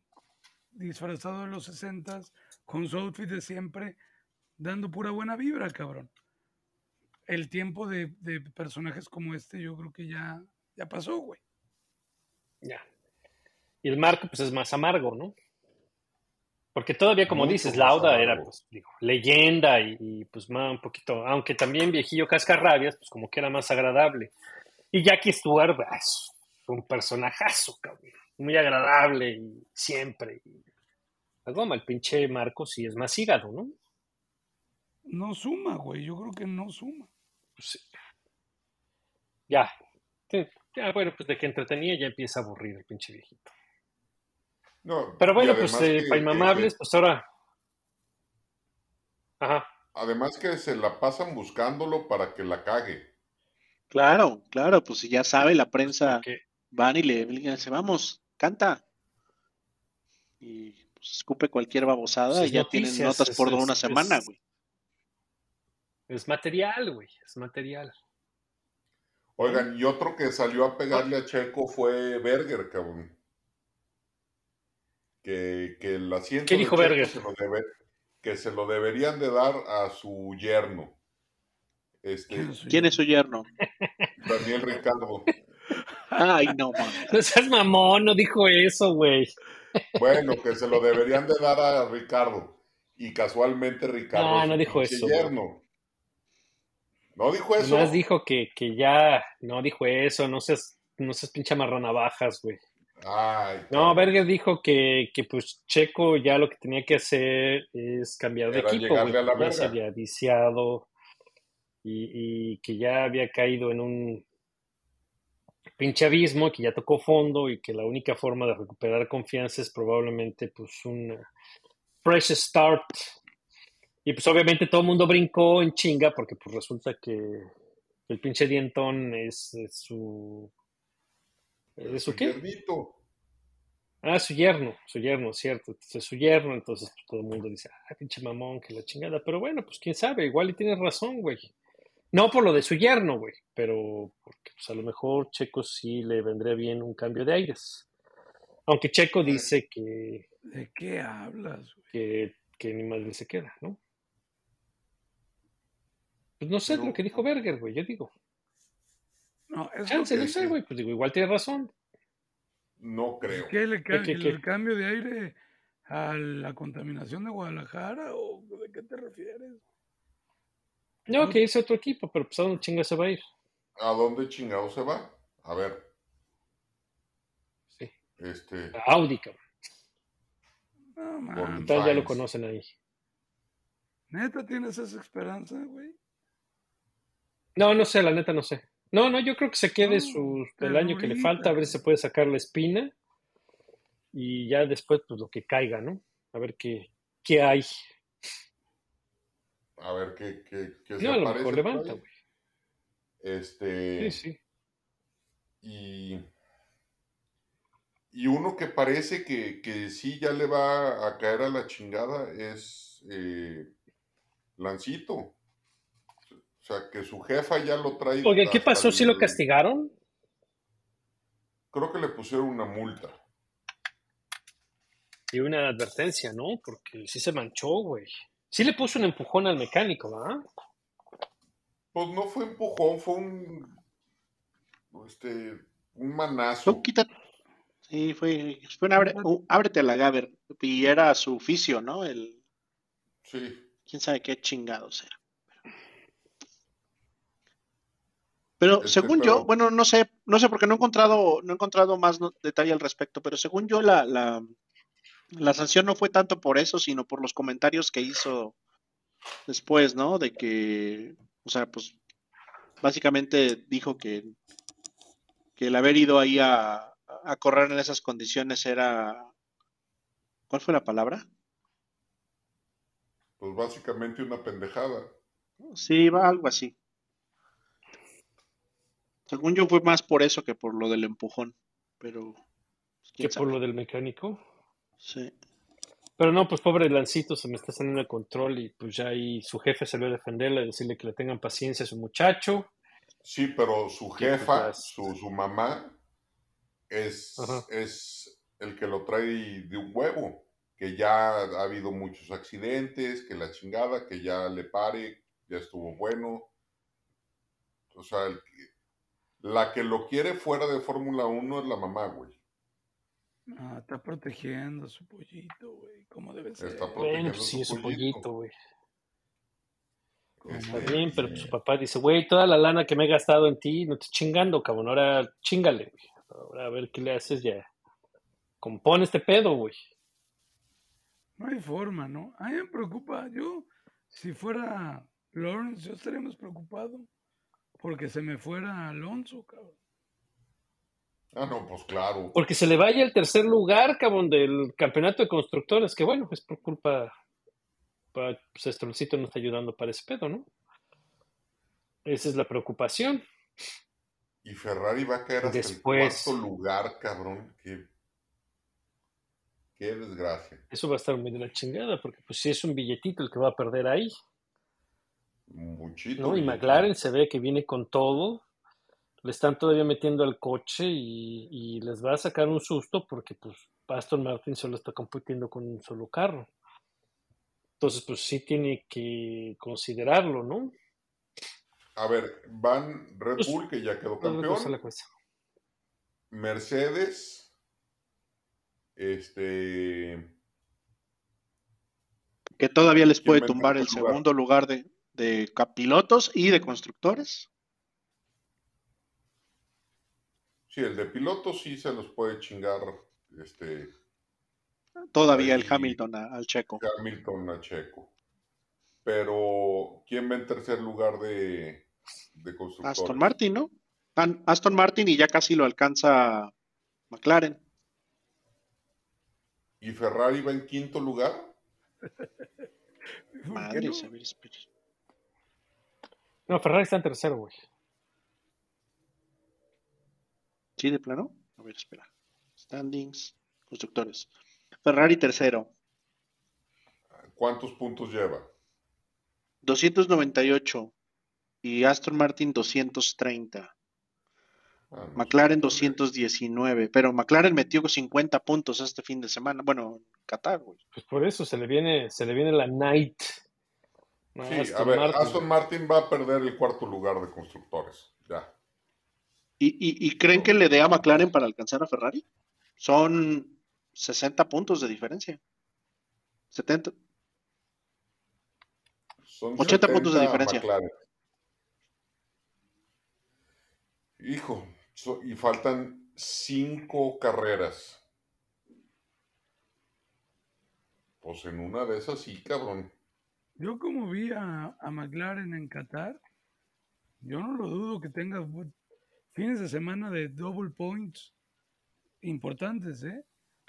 disfrazado de los sesentas, con su outfit de siempre, dando pura buena vibra, cabrón. El tiempo de, de personajes como este yo creo que ya, ya pasó, güey. Ya. Y el marco, pues es más amargo, ¿no? Porque todavía, como Mucho dices, Lauda era, pues, digo, leyenda y, y, pues más un poquito, aunque también viejillo cascarrabias, pues como que era más agradable. Y Jackie Stewart, es un personajazo, cabrón. Muy agradable y siempre. Y la goma, el pinche Marco sí es más hígado, ¿no? No suma, güey. Yo creo que no suma. Pues sí. Ya. Sí, Ya, bueno, pues de que entretenía ya empieza a aburrir el pinche viejito. No, Pero bueno, pues eh, para que- inmamables, pues ahora. Ajá. Además que se la pasan buscándolo para que la cague. Claro, claro, pues si ya sabe, la prensa porque- van y le, le dice, vamos, canta. Y pues, escupe cualquier babosada Pues y ya tienen notas es- por es- una semana, es- güey. Es material, güey, es material. Oigan, y otro que salió a pegarle a Checo fue Berger, cabrón. Que, que el asiento ¿Qué dijo Checo Berger? se lo debe- que se lo deberían de dar a su yerno. Este, ¿Quién es su ¿Quién es su yerno? Daniel Ricardo. Ay, no, mames. No seas mamón, no dijo eso, güey. Bueno, que se lo deberían de dar a Ricardo. Y casualmente Ricardo. No, es no su dijo eso, yerno. No dijo eso. Nomás dijo que, que ya, no dijo eso, no seas, no seas pinche marranavajas, güey. Ay, No. Berger dijo que, que pues Checo ya lo que tenía que hacer es cambiar de equipo, güey. a la Ya se había viciado y, y que ya había caído en un pinche abismo, que ya tocó fondo y que la única forma de recuperar confianza es probablemente pues un fresh start. Y pues obviamente todo el mundo brincó en chinga porque pues resulta que el pinche dientón es, es su... ¿Es su qué? Yernito. Ah, su yerno, su yerno, cierto. Entonces, su yerno, entonces todo el mundo dice, ah, pinche mamón, que la chingada. Pero bueno, pues quién sabe, igual y tienes razón, güey. No por lo de su yerno, güey, pero porque pues, a lo mejor Checo sí le vendría bien un cambio de aires. Aunque Checo dice que, ¿De qué hablas, güey? que, que ni madre se queda, ¿no? Pues no sé Pero- lo que dijo Berger, güey, yo digo. No, es Chance, no que sé, güey, pues digo, igual tiene razón. No creo. ¿Qué le ca- qué, el cambio de aire a la contaminación de Guadalajara o de qué te refieres? No, que es otro equipo, pero pues a dónde chinga se va a ir. ¿A dónde chingado se va? A ver, Sí. este. A Audi, cabrón. No, man. Tal, ya lo conocen ahí. ¿Neta tienes esa esperanza, güey? No, no sé, la neta no sé. No, no, yo creo que se quede No, su, el año que le falta, a ver si se puede sacar la espina y ya después, pues lo que caiga, ¿no? A ver qué, qué hay. A ver qué, qué, qué se No, a lo aparece mejor levanta, güey. Este. Sí, sí. Y, y uno que parece que, que sí ya le va a caer a la chingada es eh, Lancito. O sea, que su jefa ya lo trae. Oye, ¿qué pasó? ¿Sí lo castigaron? Creo que le pusieron una multa. Y una advertencia, ¿no? Porque sí se manchó, güey. Sí le puso un empujón al mecánico, ¿va? Pues no fue empujón, fue un. Este. Un manazo. Tú quítate. Sí, fue, fue un abre- un ábrete la Gaber. Y era su oficio, ¿no? El, Sí. quién sabe qué chingados era. Pero Este, según pero- yo, bueno, no sé, no sé porque no he encontrado, no he encontrado más no- detalle al respecto, pero según yo la, la, la sanción no fue tanto por eso, sino por los comentarios que hizo después, ¿no? De que, o sea, pues básicamente dijo que, que el haber ido ahí a, a correr en esas condiciones era, ¿cuál fue la palabra? Pues básicamente una pendejada. Sí, va algo así. Según yo fue más por eso que por lo del empujón, pero pues, Que por lo del mecánico. Sí. Pero no, pues pobre Lancito se me está saliendo de control y pues ya ahí su jefe salió a defenderle, a decirle que le tengan paciencia a su muchacho. Sí, pero su pues, jefa, las- su, su mamá, es, Ajá. es el que lo trae de un huevo. Que ya ha habido muchos accidentes, que la chingada, que ya le pare, ya estuvo bueno. O sea, el que- la que lo quiere fuera de Fórmula 1 es la mamá, güey. Ah, está protegiendo a su pollito, güey, como debe ser. Está Bueno, protegiendo pues su sí, es un pollito. güey. Está Este, bien, pero pues su papá dice, güey, toda la lana que me he gastado en ti, no te estoy chingando, cabrón, ahora chingale, güey. Ahora a ver qué le haces ya. Compone este pedo, güey. No hay forma, ¿no? A mí me preocupa. Yo, si fuera Lawrence, yo estaría más preocupado porque se me fuera Alonso, cabrón. Ah, no, pues claro. Porque se le vaya el tercer lugar, cabrón, del campeonato de constructores, que bueno, es por culpa, pa- pues Estrolcito no está ayudando para ese pedo, ¿no? Esa es la preocupación. Y Ferrari va a caer hasta Después- el cuarto lugar, cabrón. Qué, qué desgracia. Eso va a estar muy de la chingada, porque pues sí es un billetito el que va a perder ahí, Muchito. ¿no? Y. McLaren se ve que viene con todo, le están todavía metiendo al coche y, y les va a sacar un susto porque pues Aston Martin solo está compitiendo con un solo carro. Entonces pues sí tiene que considerarlo, ¿no? A ver, van Red Pues, Bull, que ya quedó la campeón. cosa. Mercedes, este, Que todavía les ¿Quién puede tumbar el lugar? segundo lugar de, de pilotos y de constructores. sí, el de pilotos sí se los puede chingar, este, Todavía el Hamilton a- al checo. Hamilton a Checo. Pero, ¿quién va en tercer lugar de, de constructores? Aston Martin, ¿no? An- Aston Martin y ya casi lo alcanza McLaren. ¿Y Ferrari va en quinto lugar? Espera. No, Ferrari está en tercero, güey. ¿Sí, de plano? A ver, espera. Standings, constructores. Ferrari tercero, ¿Cuántos puntos lleva? 298. Y Aston Martin 230. Ah, no, McLaren sí, 219. Pero McLaren metió 50 puntos este fin de semana. Bueno, en Qatar, güey. Pues por eso se le viene, se le viene la night. A Sí, a Aston ver, Martin. Aston Martin va a perder el cuarto lugar de constructores. Ya. ¿Y, y, y creen que le dé a McLaren para alcanzar a Ferrari? Son 60 puntos de diferencia. 70. Son 80 puntos de 70 diferencia. McLaren. Hijo, so- y faltan cinco carreras. Pues en una de esas sí, cabrón. Yo como vi a, a McLaren en Qatar, yo no lo dudo que tenga fines de semana de double points importantes, ¿eh?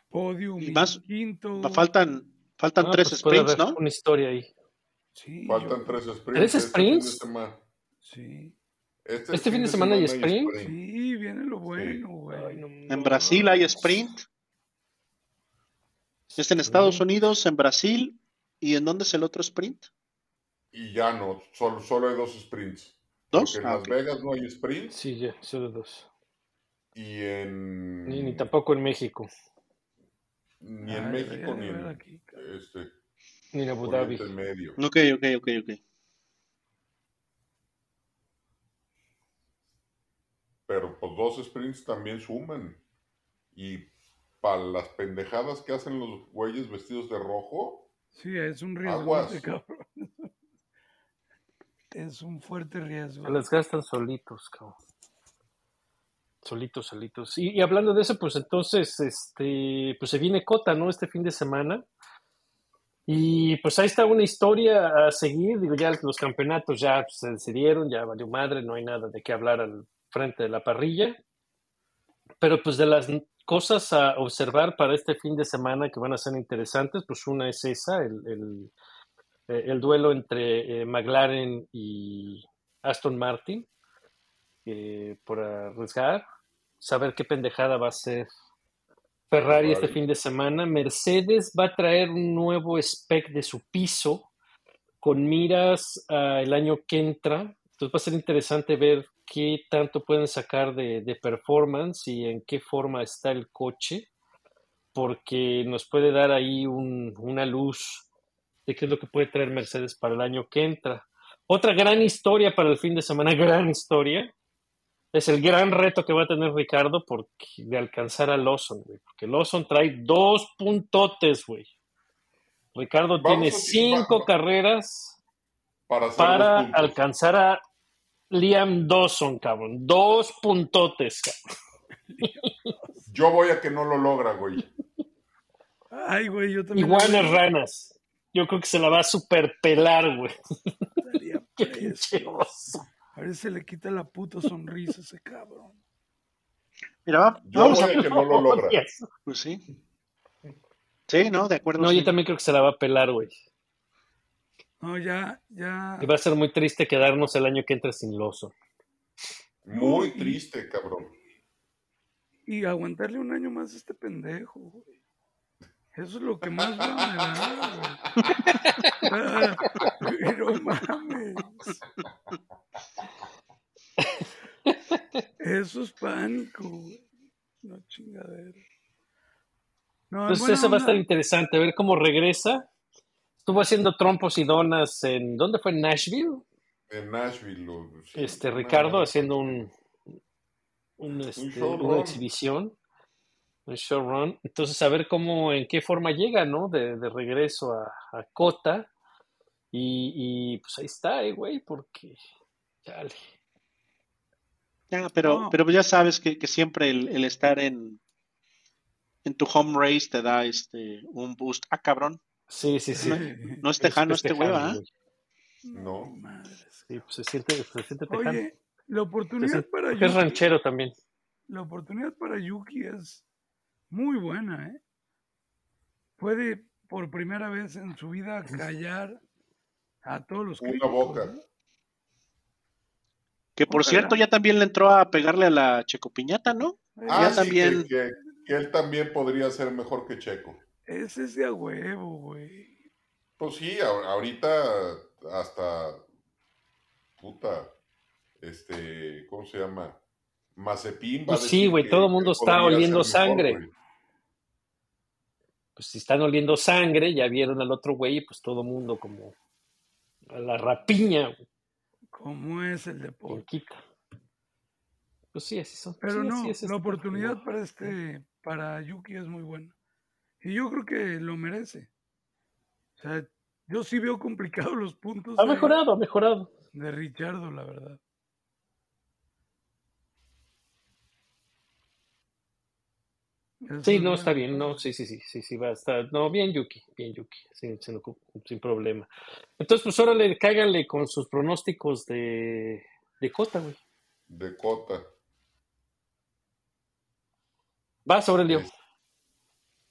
Podium, Y y más- quinto. Faltan, faltan Ah, tres pues sprints, ¿no? Una historia ahí. Sí, Faltan yo- tres sprints. ¿Tres este fin de sprints? semana. Sí, ¿Este fin de semana hay sprint? sí, viene lo bueno, güey. Ay, no En Brasil hay sprint. Este en Estados Unidos, en Brasil. ¿Y en dónde es el otro sprint? Y ya no, solo, solo hay dos sprints. ¿Dos? Porque en Ah, Las. Vegas no hay sprint Sí, ya, solo dos. y en. Ni, ni tampoco en México, Ni en Ay, México ni en aquí, este, ni en Abu Dhabi. Medio. Ok, ok, ok, ok. Pero pues dos sprints también suman. Y para las pendejadas que hacen los güeyes vestidos de rojo, Sí, es un riesgo, Aguas. cabrón. Es un fuerte riesgo. Se las gastan solitos, cabrón. Solitos, solitos. Y, y hablando de eso, pues entonces, este, pues se viene Cota, ¿no? Este fin de semana. Y pues ahí está una historia a seguir. Digo, ya los campeonatos ya se decidieron, ya valió madre, no hay nada de qué hablar al frente de la parrilla. Pero pues de las cosas a observar para este fin de semana que van a ser interesantes, pues una es esa, el, el, eh, el duelo entre eh, McLaren y Aston Martin, eh, por arriesgar, saber qué pendejada va a ser Ferrari este fin de semana. Mercedes va a traer un nuevo spec de su piso con miras el año que entra. Entonces va a ser interesante ver qué tanto pueden sacar de, de performance y en qué forma está el coche, porque nos puede dar ahí un- una luz de qué es lo que puede traer Mercedes para el año que entra. Otra gran historia para el fin de semana, gran historia, es el gran reto que va a tener Ricardo porque, de alcanzar a Lawson, güey, porque Lawson trae dos puntotes, güey. Ricardo Vamos tiene cinco carreras para alcanzar a Liam Dawson, cabrón. Dos puntotes, cabrón. Yo voy a que no lo logra, güey. Ay, güey, yo también. Iguanas ranas. Yo creo que se la va a superpelar, güey. estaría Qué preso. pinche oso. A ver si se le quita la puta sonrisa a ese cabrón. Mira, va- Yo vamos voy a. a que no lo logra. Pues sí. Sí, ¿no? De acuerdo. No, sí. yo también creo que se la va a pelar, güey. No, ya, ya. Y va a ser muy triste quedarnos el año que entra sin Lawson. Muy triste, cabrón. Y aguantarle un año más a este pendejo, güey. Eso es lo que más bueno me da, güey. Pero mames. Eso es pánico, güey. No chingadera. No, Entonces buena eso va a estar interesante, ver cómo regresa. Estuvo haciendo trompos y donas en... ¿Dónde fue? ¿En Nashville? En Nashville. lo- sí, Este, Ricardo haciendo un, un, este, showrun. una exhibición, un showrun. Entonces, a ver cómo, en qué forma llega, ¿no? De, de regreso a, a Kota. Y, y, pues ahí está, eh, güey, porque. Chale. Ya, pero, No. pero ya sabes que, que siempre el, el estar en, en tu home race te da este un boost. Ah, cabrón. Sí, sí, sí. No es tejano este ¿ah? güey. No. Madres. Sí, pues se siente, se siente tejano. Oye, la oportunidad siente- para porque es Yuki, ranchero también. la oportunidad para Yuki es muy buena, ¿eh? Puede por primera vez en su vida callar a todos los Una críticos. boca. ¿no? Que por Ojalá. cierto ya también le entró a pegarle a la Checopiñata, ¿no? Ah, Ya sí, también- que, que- que él también podría ser mejor que Checo. Ese es de a huevo, güey. Pues sí, ahorita hasta puta, este, ¿cómo se llama? Mazepin Pues sí, güey, todo el mundo está oliendo mejor, sangre. Pues si están oliendo sangre, ya vieron al otro güey, y pues todo mundo como a la rapiña, güey, Como es el deporte. Pues sí, así son. Pero sí, no, así es la este oportunidad juego. para este, para Yuki es muy buena. Y yo creo que lo merece. O sea, yo sí veo complicados los puntos Ha de, mejorado, ha mejorado. de Richardo, la verdad. Eso Sí, no, está bien, no, sí, sí, sí, sí, sí, va a estar. No, bien Yuki, bien Yuki, sin, sin, sin problema. Entonces, pues órale, cáiganle con sus pronósticos de, de Cota, güey. De Cota. Vas, Aurelio.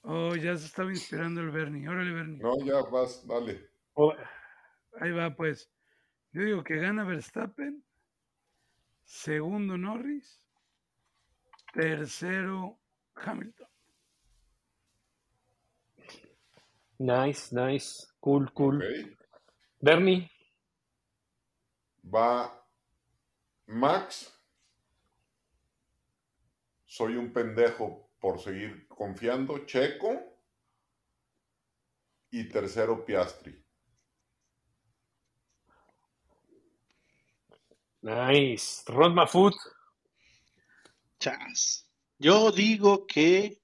Oh, ya se estaba inspirando el Bernie. Órale, Bernie. No, ya vas, dale. O- Ahí va, pues. Yo digo que gana Verstappen. Segundo Norris. Tercero Hamilton. Nice, nice, cool, cool. Bernie, Va Max. Soy un pendejo por seguir confiando. Checo. Y tercero Piastri. nice. Ron Mafut, Chas. Yo digo que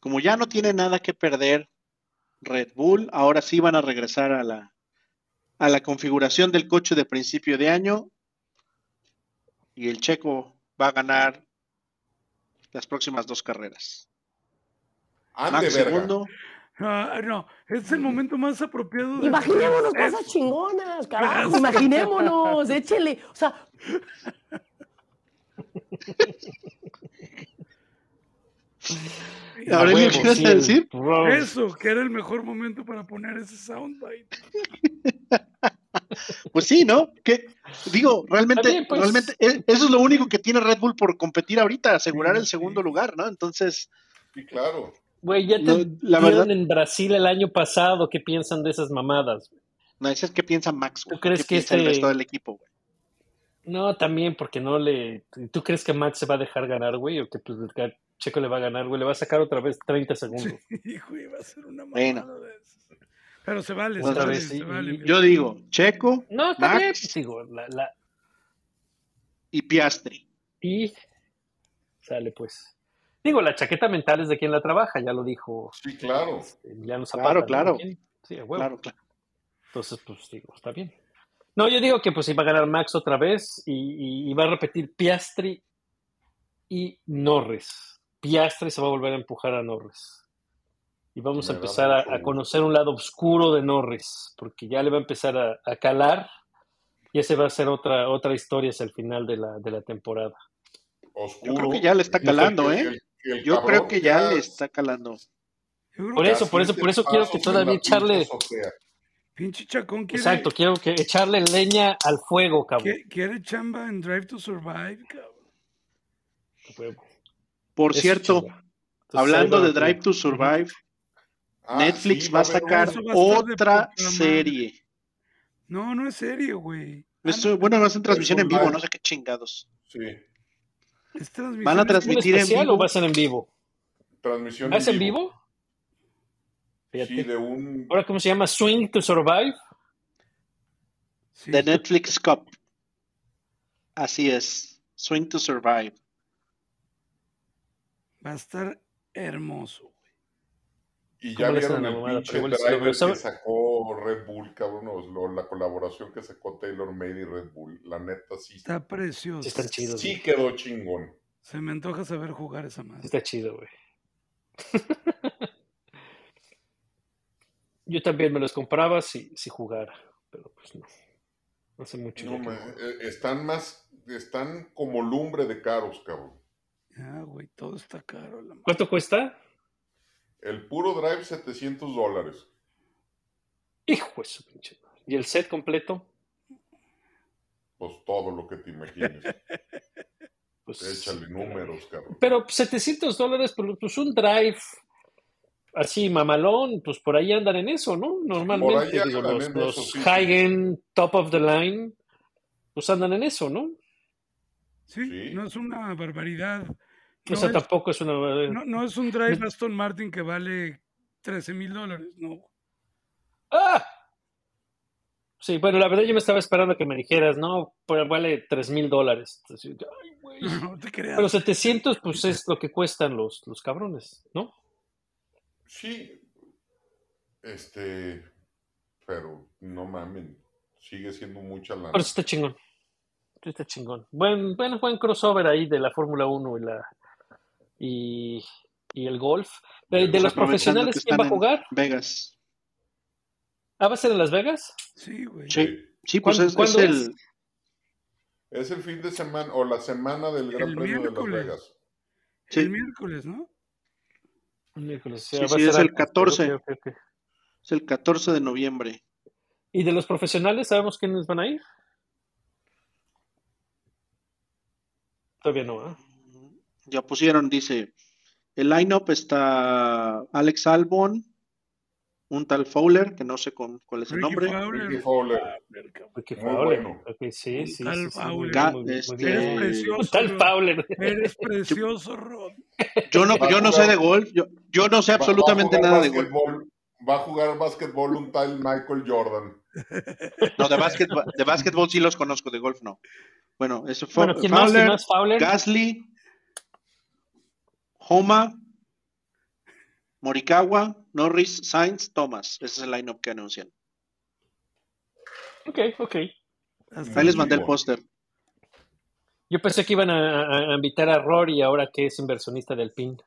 como ya no tiene nada que perder Red Bull, ahora sí van a regresar a la a la configuración del coche de principio de año y el Checo va a ganar las próximas dos carreras. Ande, Max verga. segundo, Ah, no, es el momento más apropiado. de- Imaginémonos Es- cosas chingonas, carajo. Imaginémonos, échele. O sea, A Aurelio, huevo, ¿qué sí, decir? Eso, que era el mejor momento para poner ese soundbite. Pues sí, ¿no? Que digo, realmente, bien, pues. realmente e- eso es lo único que tiene Red Bull por competir ahorita, asegurar Sí, el segundo sí. lugar, ¿no? Entonces, Sí, claro. Güey, ya te No, la vieron verdad- en Brasil el año pasado. ¿Qué piensan de esas mamadas? no ese es qué piensa Max, güey, ¿Tú crees qué que piensa el este- resto del equipo, güey. No, también porque no le... ¿Tú crees que Max se va a dejar ganar, güey? ¿O que pues, el Checo le va a ganar, güey? Le va a sacar otra vez 30 segundos. Hijo, iba a ser una Bueno. mamada de esas. Pero se vale, se Otra vale, vez, se sí. vale. mira. Yo digo, Checo No, está Max. bien. pues, digo, la, la- y Piastri. Y sale, pues. Digo, la chaqueta mental es de quien la trabaja, ya lo dijo Sí, claro. este, Emiliano Zapata. Claro, claro. Sí, a huevo. Claro, claro. Entonces, pues digo, está bien. No, yo digo que pues iba a ganar Max otra vez y, y- y va a repetir Piastri y Norris. Piastri se va a volver a empujar a Norris. Y vamos a empezar a, conocer un lado oscuro de Norris, porque ya le va a empezar a, a calar y ese va a ser otra, otra historia hacia el final de la, de la temporada. Oscuro. Yo creo que ya le está calando, ¿eh? el- que el Yo creo que ya le está calando. Por eso, por eso, por eso quiero que todavía echarle... pinche Chacón quiere, Exacto, quiero que echarle leña al fuego, cabrón. quiere chamba en Drive to Survive, cabrón. Por cierto. Entonces, hablando de Drive to Survive, Ah, Netflix sí, va a sacar va a otra madre. serie. No, no es serio, güey. Esto, bueno, no es en transmisión en vivo, no sé qué chingados. Sí, Es Van a en- ¿Un transmitir en especial vivo. o va a ser en vivo? transmisión ¿Va a ser en vivo? Fíjate. Sí, de un... Ahora, ¿cómo se llama? Swing to Survive. Sí. The Netflix Cup. Así es. Swing to Survive. Va a estar hermoso. Y ya ¿Cómo le hacen vieron el pinche driver que sacó Red Bull, cabrón, la colaboración que sacó Taylor Made y Red Bull. La neta sí, Está precioso. Sí, están chidos. sí quedó chingón. Se me antoja saber jugar esa madre. Está chido, güey. Yo también me los compraba si, si jugara, pero pues no. Hace mucho No, no eh, están más, están como lumbre de caros, cabrón. Ah, güey, todo está caro. La madre. ¿Cuánto cuesta? El puro drive, 700 dólares. Hijo de su pinche madre. ¿Y el set completo? Pues todo lo que te imagines. Pues, Échale pero- números, cabrón. Pero 700 dólares, pues, pues un drive así mamalón, pues por ahí andan en eso, ¿no? Normalmente, ahí digo, los, en los sí. high-end, top of the line, pues andan en eso, ¿no? Sí, Sí. no es una barbaridad. O No sea, es- tampoco es una... No, no es un drive Aston Martin que vale 13 mil dólares, no. ¡Ah! Sí, bueno, la verdad yo me estaba esperando que me dijeras, no, pues vale 3 mil dólares. No te creas. Pero 700, pues es lo que cuestan los, los cabrones, ¿no? Sí. Este. Pero no mamen. Sigue siendo mucha lana. Pero sí está chingón. Está chingón. Buen, buen, buen crossover ahí de la Fórmula 1 y la y, y el golf. De, de Pues los profesionales, que ¿quién va a jugar? Vegas. ¿Ah, va a ser en Las Vegas? Sí, güey. Sí. Sí, pues ¿Cuándo- es, es el. es? Es el fin de semana o la semana del Gran El Premio de Las. Vegas. Sí. El miércoles, ¿no? Miércoles. Sí, va sí, es el antes, 14. ok, ok, ok. Es el 14 de noviembre. ¿Y de los profesionales sabemos quiénes van a ir? Todavía no, ¿eh? Ya pusieron, dice, el lineup está Alex Albon, un tal Fowler, que no sé con, cuál es el Ricky nombre. Fowler. Ricky Fowler. Porque Muy Fowler. bueno. Ok, sí, Un sí, tal sí, Fowler. muy muy. Eres precioso. Tal. Fowler. Eres precioso, Rod. Yo no, yo no sé de golf, yo, yo no sé absolutamente nada de golf. Va a jugar básquetbol un tal Michael Jordan. No, de básquetbol, de básquetbol sí los conozco, de golf no. Bueno, eso fue Bueno, ¿quién más? ¿Quién Fowler, más? Fowler. Gasly, Homa, Morikawa, Norris, Sainz, Thomas. Ese es el lineup que anuncian. Ok, ok. Hasta Ahí les mandé el póster. Yo pensé que iban a, invitar a Rory ahora que es inversionista del PIN.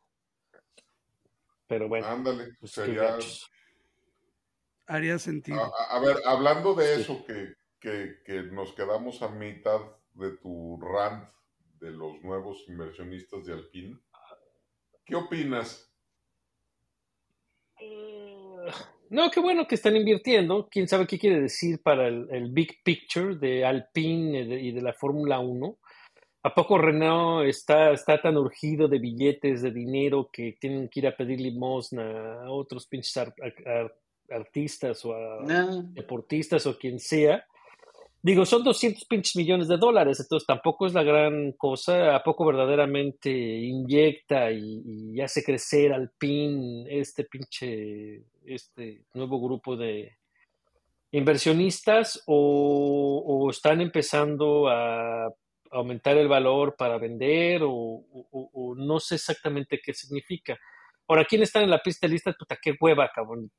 Pero bueno, Ándale. pues Sería. Haría sentido. A, a- a ver, hablando de Sí. eso, que, que, que nos quedamos a mitad de tu rant de los nuevos inversionistas de Alpine. ¿Qué opinas? No, qué bueno que están invirtiendo. Quién sabe qué quiere decir para el, el big picture de Alpine y de, y de la Fórmula 1. ¿A poco Renault está, está tan urgido de billetes, de dinero, que tienen que ir a pedir limosna a otros pinches ar- ar- artistas o a deportistas o quien sea? Digo, son 200 pinches millones de dólares, entonces tampoco es la gran cosa. ¿A poco verdaderamente inyecta y, hace crecer al PIN este pinche, este nuevo grupo de inversionistas o, están empezando a aumentar el valor para vender o, o- o- no sé exactamente qué significa. Ahora, ¿quién está en la pista lista? Puta, qué hueva, cabrón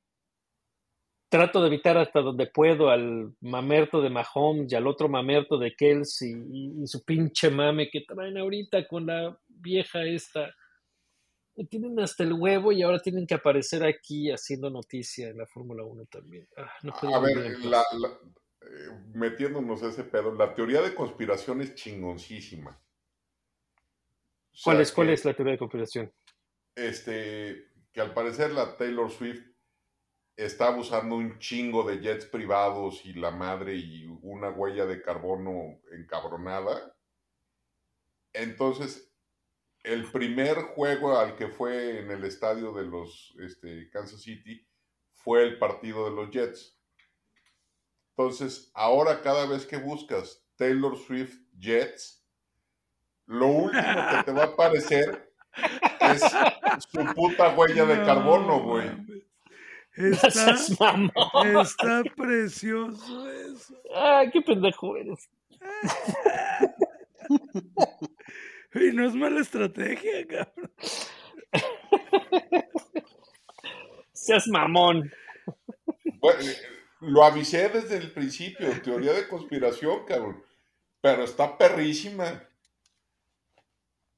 trato de evitar hasta donde puedo al mamerto de Mahomes y al otro mamerto de Kelsey y, y su pinche mame que traen ahorita con la vieja esta. Me tienen hasta el huevo y ahora tienen que aparecer aquí haciendo noticia en la Fórmula 1 también. Ah, no A ver, la- la- eh, metiéndonos a ese pedo, la teoría de conspiración es chingoncísima. O sea, ¿Cuál es, cuál es la teoría de conspiración? Este, que al parecer la Taylor Swift está abusando un chingo de jets privados y la madre y una huella de carbono encabronada. Entonces, el primer juego al que fue en el estadio de los este, Kansas City fue el partido de los Jets. Entonces, ahora cada vez que buscas Taylor Swift Jets, lo último que te va a aparecer es su puta huella de No, carbono, güey. No Está, está precioso eso. Ah, qué pendejo eres. Y no es mala estrategia, cabrón. Seas mamón. Bueno, eh, lo avisé desde el principio, teoría de conspiración, cabrón. Pero está perrísima.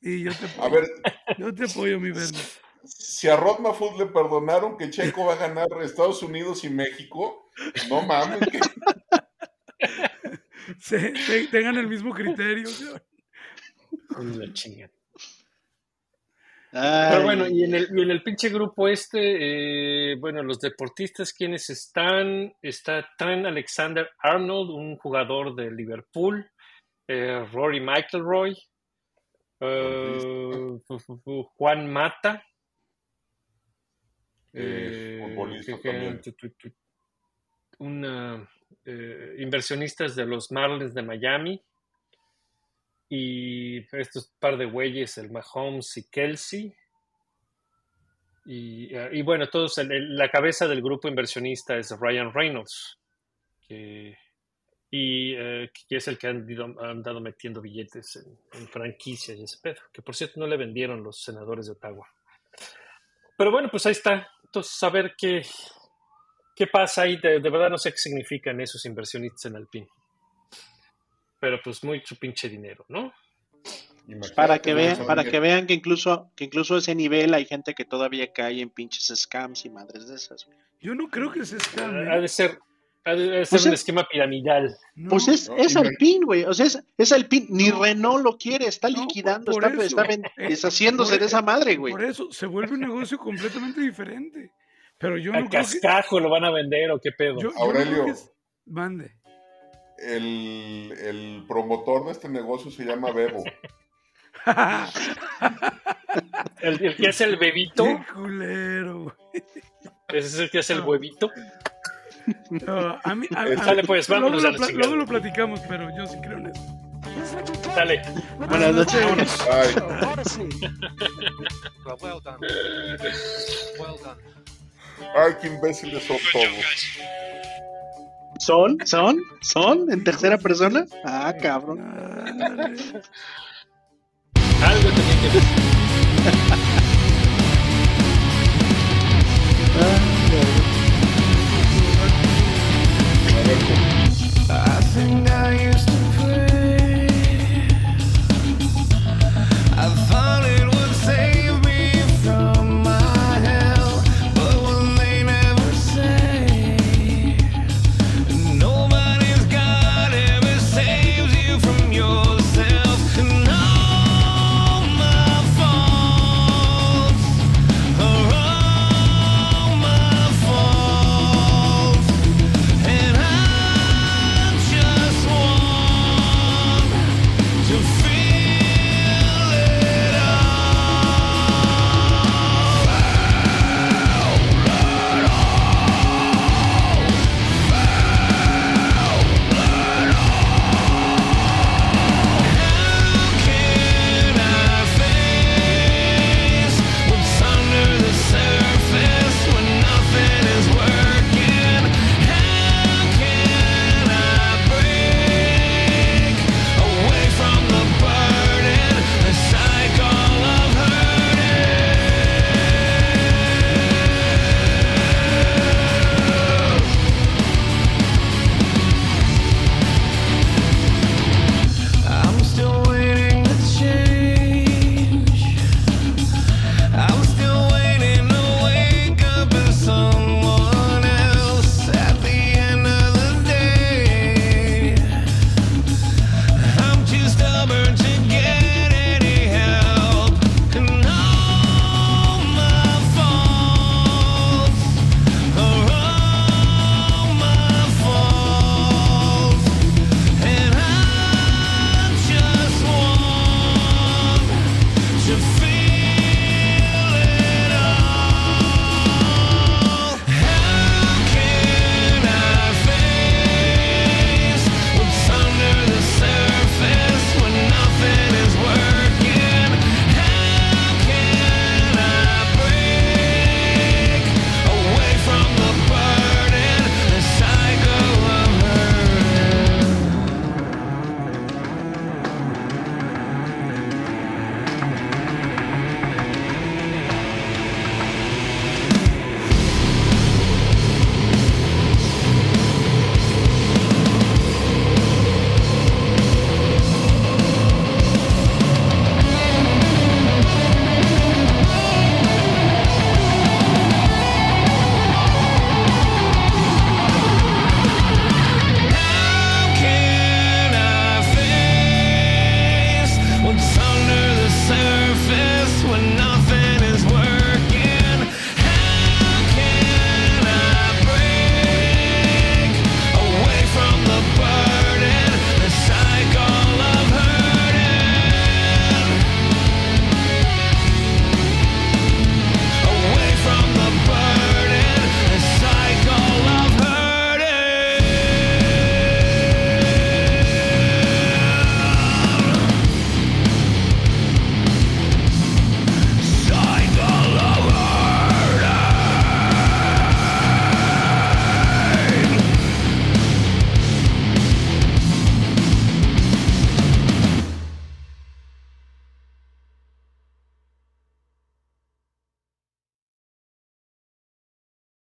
Y yo te A apoyo, ver, yo te apoyo, mi Bernie. Si a Rod Food le perdonaron que Checo va a ganar Estados Unidos y México, no mames, que Se- te- tengan el mismo criterio. Pero bueno, y en el, y en el pinche grupo este, eh, bueno, los deportistas, ¿quiénes están? Está Trent Alexander Arnold, un jugador de Liverpool, eh, Rory McIlroy, eh, Juan Mata, Eh, eh, futbolista que- que- también. tu- tu- tu- una, eh, inversionistas de los Marlins de Miami y estos par de güeyes, el Mahomes y Kelsey. Y, eh, y bueno, todos, el- el- la cabeza del grupo inversionista es Ryan Reynolds, que, y eh, que es el que han, ido- han dado metiendo billetes en, en franquicias y ese pedo, que por cierto no le vendieron los senadores de Ottawa. Pero bueno, pues ahí está. Entonces, a ver qué, qué pasa ahí. De, de verdad no sé qué significan esos inversionistas en Alpine. Pero pues mucho pinche dinero, ¿no? imagínate, para que vean, para que vean que incluso, que incluso a ese nivel hay gente que todavía cae en pinches scams y madres de esas. Yo no creo que se escame. Ha de ser, ha de ser Pues un es- esquema piramidal. No, Pues es, no, es Alpine, güey. O sea, es, es Alpine. Ni Renault lo quiere, está liquidando, está, eso. está ven- Eh, deshaciéndose por de esa madre, güey. Por eso se vuelve un negocio completamente diferente. Pero yo A no creo que. cascajo lo van a vender o qué pedo. Yo, Aurelio. Mande. El, el promotor de este negocio se llama Bebo. El, el que hace el bebito, Qué culero. ese es el que hace el huevito. No, a mí, a- a- Dale, pues, vámonos luego, a lo, la pla- chingada. luego lo platicamos, pero yo sí creo en eso. Dale. Buenas noches. Well, well done. Well done. ay, qué imbéciles son todos. ¿Son? ¿Son? ¿Son? ¿En tercera persona? Ah, cabrón. Algo tenía que ver.